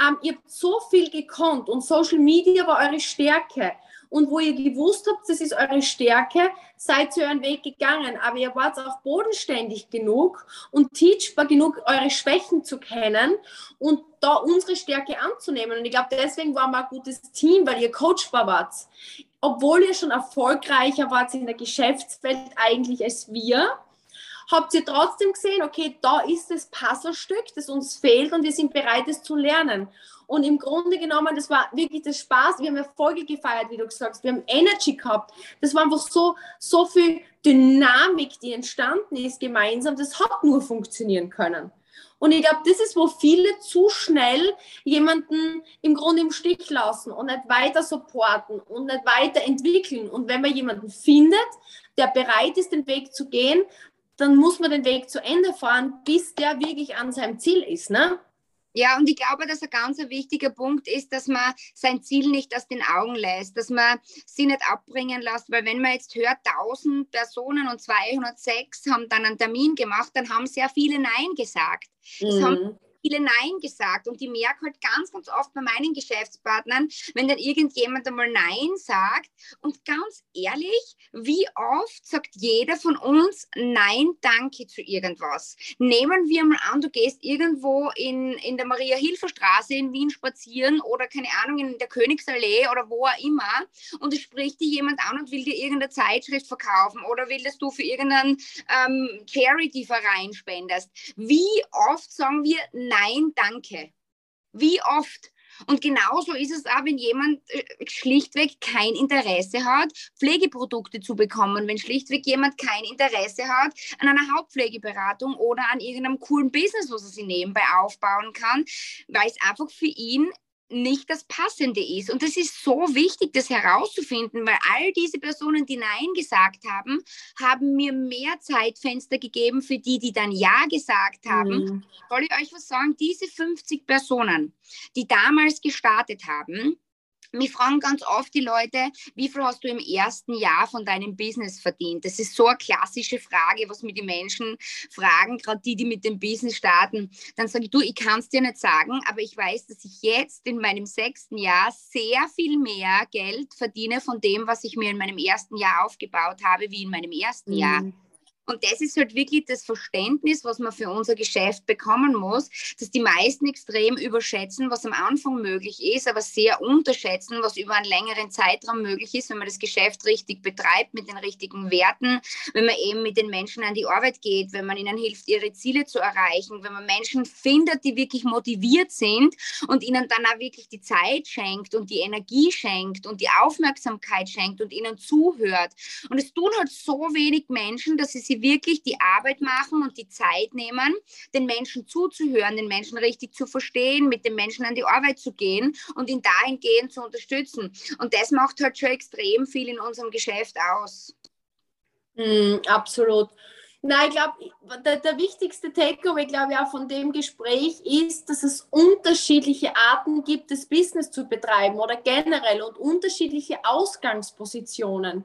Ähm, ihr habt so viel gekonnt und Social Media war eure Stärke und wo ihr gewusst habt, das ist eure Stärke, seid ihr euren Weg gegangen. Aber ihr wart auch bodenständig genug und teachbar genug, eure Schwächen zu kennen und da unsere Stärke anzunehmen. Und ich glaube, deswegen waren wir ein gutes Team, weil ihr coachbar wart. Obwohl ihr schon erfolgreicher wart in der Geschäftswelt eigentlich als wir, habt ihr trotzdem gesehen, okay, da ist das Puzzlestück, das uns fehlt und wir sind bereit, es zu lernen. Und im Grunde genommen, das war wirklich das Spaß. Wir haben Erfolge gefeiert, wie du gesagt hast. Wir haben Energy gehabt. Das war einfach so, so viel Dynamik, die entstanden ist gemeinsam. Das hat nur funktionieren können. Und ich glaube, das ist, wo viele zu schnell jemanden im Grunde im Stich lassen und nicht weiter supporten und nicht weiter entwickeln. Und wenn man jemanden findet, der bereit ist, den Weg zu gehen, dann muss man den Weg zu Ende fahren, bis der wirklich an seinem Ziel ist. Ne? Ja, und ich glaube, dass ein ganz wichtiger Punkt ist, dass man sein Ziel nicht aus den Augen lässt, dass man sie nicht abbringen lässt, weil wenn man jetzt hört, 1000 Personen und 206 haben dann einen Termin gemacht, dann haben sehr viele Nein gesagt. Mhm. Es haben viele Nein gesagt. Und ich merke halt ganz, ganz oft bei meinen Geschäftspartnern, wenn dann irgendjemand einmal Nein sagt. Und ganz ehrlich, wie oft sagt jeder von uns Nein, danke zu irgendwas? Nehmen wir mal an, du gehst irgendwo in, in der Maria-Hilfer-Straße in Wien spazieren oder keine Ahnung, in der Königsallee oder wo auch immer und es spricht dir jemand an und will dir irgendeine Zeitschrift verkaufen oder will, dass du für irgendeinen ähm, Charity-Verein spendest. Wie oft sagen wir Nein? Nein, danke. Wie oft? Und genauso ist es auch, wenn jemand äh, schlichtweg kein Interesse hat, Pflegeprodukte zu bekommen, wenn schlichtweg jemand kein Interesse hat an einer Hauptpflegeberatung oder an irgendeinem coolen Business, was er sich nebenbei aufbauen kann, weil es einfach für ihn nicht das Passende ist. Und das ist so wichtig, das herauszufinden, weil all diese Personen, die Nein gesagt haben, haben mir mehr Zeitfenster gegeben für die, die dann Ja gesagt haben. Mhm. Soll ich euch was sagen? Diese 50 Personen, die damals gestartet haben, mich fragen ganz oft die Leute, wie viel hast du im ersten Jahr von deinem Business verdient? Das ist so eine klassische Frage, was mir die Menschen fragen, gerade die, die mit dem Business starten. Dann sage ich, du, ich kann es dir nicht sagen, aber ich weiß, dass ich jetzt in meinem sechsten Jahr sehr viel mehr Geld verdiene von dem, was ich mir in meinem ersten Jahr aufgebaut habe, wie in meinem ersten mhm. Jahr. Und das ist halt wirklich das Verständnis, was man für unser Geschäft bekommen muss, dass die meisten extrem überschätzen, was am Anfang möglich ist, aber sehr unterschätzen, was über einen längeren Zeitraum möglich ist, wenn man das Geschäft richtig betreibt, mit den richtigen Werten, wenn man eben mit den Menschen an die Arbeit geht, wenn man ihnen hilft, ihre Ziele zu erreichen, wenn man Menschen findet, die wirklich motiviert sind und ihnen dann auch wirklich die Zeit schenkt und die Energie schenkt und die Aufmerksamkeit schenkt und ihnen zuhört. Und es tun halt so wenig Menschen, dass sie sich sie wirklich die Arbeit machen und die Zeit nehmen, den Menschen zuzuhören, den Menschen richtig zu verstehen, mit den Menschen an die Arbeit zu gehen und ihn dahingehend zu unterstützen. Und das macht halt schon extrem viel in unserem Geschäft aus. Mm, absolut. Nein, ich glaube, der, der, wichtigste Takeaway, glaube ich, auch von dem Gespräch ist, dass es unterschiedliche Arten gibt, das Business zu betreiben oder generell und unterschiedliche Ausgangspositionen.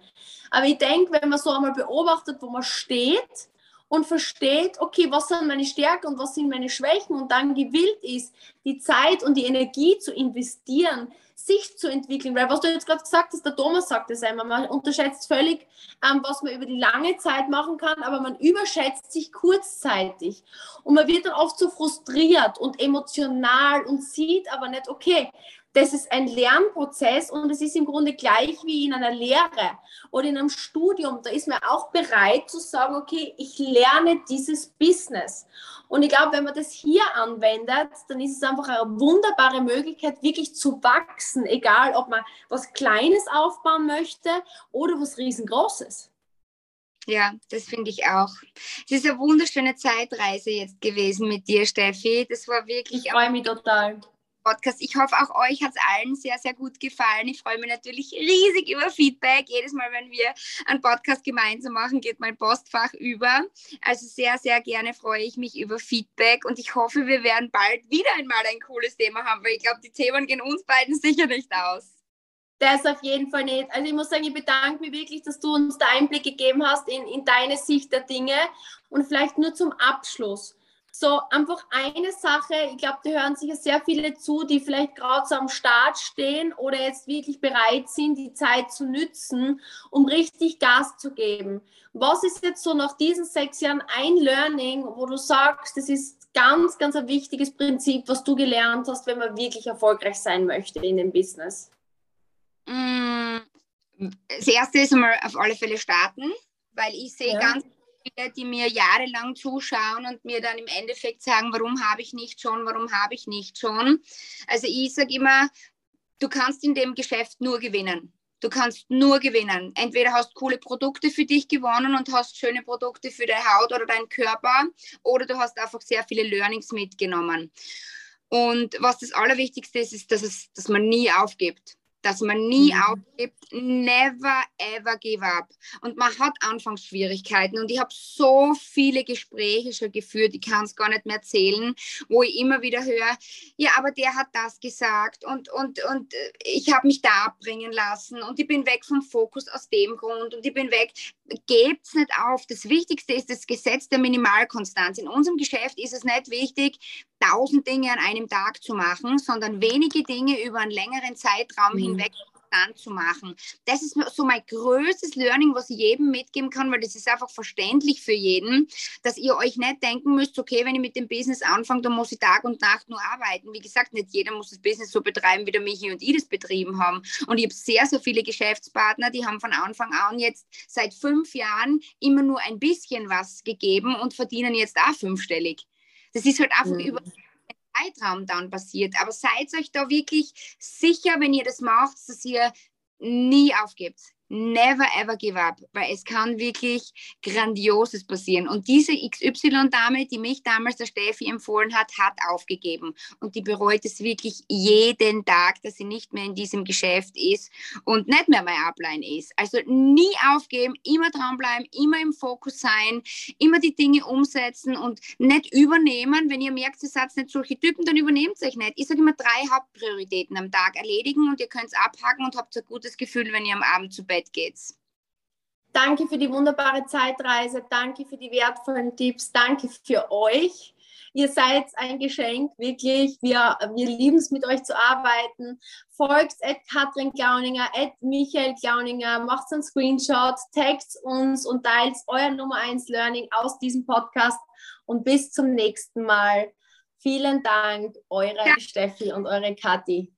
Aber ich denke, wenn man so einmal beobachtet, wo man steht und versteht, okay, was sind meine Stärken und was sind meine Schwächen und dann gewillt ist, die Zeit und die Energie zu investieren, sich zu entwickeln. Weil was du jetzt gerade gesagt hast, der Thomas sagt es einmal, man unterschätzt völlig, ähm, was man über die lange Zeit machen kann, aber man überschätzt sich kurzzeitig. Und man wird dann oft so frustriert und emotional und sieht aber nicht, okay, das ist ein Lernprozess und es ist im Grunde gleich wie in einer Lehre oder in einem Studium. Da ist man auch bereit zu sagen, okay, ich lerne dieses Business. Und ich glaube, wenn man das hier anwendet, dann ist es einfach eine wunderbare Möglichkeit, wirklich zu wachsen, egal ob man was Kleines aufbauen möchte oder was Riesengroßes. Ja, das finde ich auch. Es ist eine wunderschöne Zeitreise jetzt gewesen mit dir, Steffi. Das war wirklich. Ich freue mich total. Podcast. Ich hoffe, auch euch hat es allen sehr, sehr gut gefallen. Ich freue mich natürlich riesig über Feedback. Jedes Mal, wenn wir einen Podcast gemeinsam machen, geht mein Postfach über. Also sehr, sehr gerne freue ich mich über Feedback und ich hoffe, wir werden bald wieder einmal ein cooles Thema haben, weil ich glaube, die Themen gehen uns beiden sicher nicht aus. Das auf jeden Fall nicht. Also ich muss sagen, ich bedanke mich wirklich, dass du uns da Einblick gegeben hast in, in deine Sicht der Dinge. Und vielleicht nur zum Abschluss so einfach eine Sache, ich glaube, da hören sich sehr viele zu, die vielleicht gerade so am Start stehen oder jetzt wirklich bereit sind, die Zeit zu nützen, um richtig Gas zu geben. Was ist jetzt so nach diesen sechs Jahren ein Learning, wo du sagst, das ist ganz, ganz ein wichtiges Prinzip, was du gelernt hast, wenn man wirklich erfolgreich sein möchte in dem Business? Mm, das erste ist einmal auf alle Fälle starten, weil ich sehe ja. ganz viele, die mir jahrelang zuschauen und mir dann im Endeffekt sagen, warum habe ich nicht schon, warum habe ich nicht schon. Also ich sage immer, du kannst in dem Geschäft nur gewinnen. Du kannst nur gewinnen. Entweder hast coole Produkte für dich gewonnen und hast schöne Produkte für deine Haut oder deinen Körper, oder du hast einfach sehr viele Learnings mitgenommen. Und was das Allerwichtigste ist, ist, dass, es, dass man nie aufgibt dass man nie mhm. aufgibt, never ever give up. Und man hat Anfangsschwierigkeiten und ich habe so viele Gespräche schon geführt, ich kann es gar nicht mehr erzählen, wo ich immer wieder höre, ja, aber der hat das gesagt und, und, und äh, ich habe mich da abbringen lassen und ich bin weg vom Fokus aus dem Grund und ich bin weg. Gebt's nicht auf. Das Wichtigste ist das Gesetz der Minimalkonstanz. In unserem Geschäft ist es nicht wichtig, tausend Dinge an einem Tag zu machen, sondern wenige Dinge über einen längeren Zeitraum mhm. hinweg dann zu machen. Das ist so mein größtes Learning, was ich jedem mitgeben kann, weil das ist einfach verständlich für jeden, dass ihr euch nicht denken müsst, okay, wenn ich mit dem Business anfange, dann muss ich Tag und Nacht nur arbeiten. Wie gesagt, nicht jeder muss das Business so betreiben, wie der Michi und ich das betrieben haben. Und ich habe sehr, sehr viele Geschäftspartner, die haben von Anfang an jetzt seit fünf Jahren immer nur ein bisschen was gegeben und verdienen jetzt auch fünfstellig. Das ist halt einfach mhm. über Zeitraum dann passiert. Aber seid euch da wirklich sicher, wenn ihr das macht, dass ihr nie aufgebt. Never ever give up, weil es kann wirklich Grandioses passieren. Und diese XY-Dame, die mich damals der Steffi empfohlen hat, hat aufgegeben. Und die bereut es wirklich jeden Tag, dass sie nicht mehr in diesem Geschäft ist und nicht mehr mein Upline ist. Also nie aufgeben, immer dranbleiben, immer im Fokus sein, immer die Dinge umsetzen und nicht übernehmen. Wenn ihr merkt, ihr seid nicht solche Typen, dann übernehmt euch nicht. Ich sage immer drei Hauptprioritäten am Tag erledigen und ihr könnt es abhaken und habt ein gutes Gefühl, wenn ihr am Abend zu Bett weit geht's. Danke für die wunderbare Zeitreise. Danke für die wertvollen Tipps. Danke für euch. Ihr seid ein Geschenk, wirklich. Wir, wir lieben es, mit euch zu arbeiten. Folgt at Katrin Glauninger, at Michael Glauninger, macht einen Screenshot, taggt uns und teilt euer Nummer 1 Learning aus diesem Podcast. Und bis zum nächsten Mal. Vielen Dank, eure ja. Steffi und eure Kathi.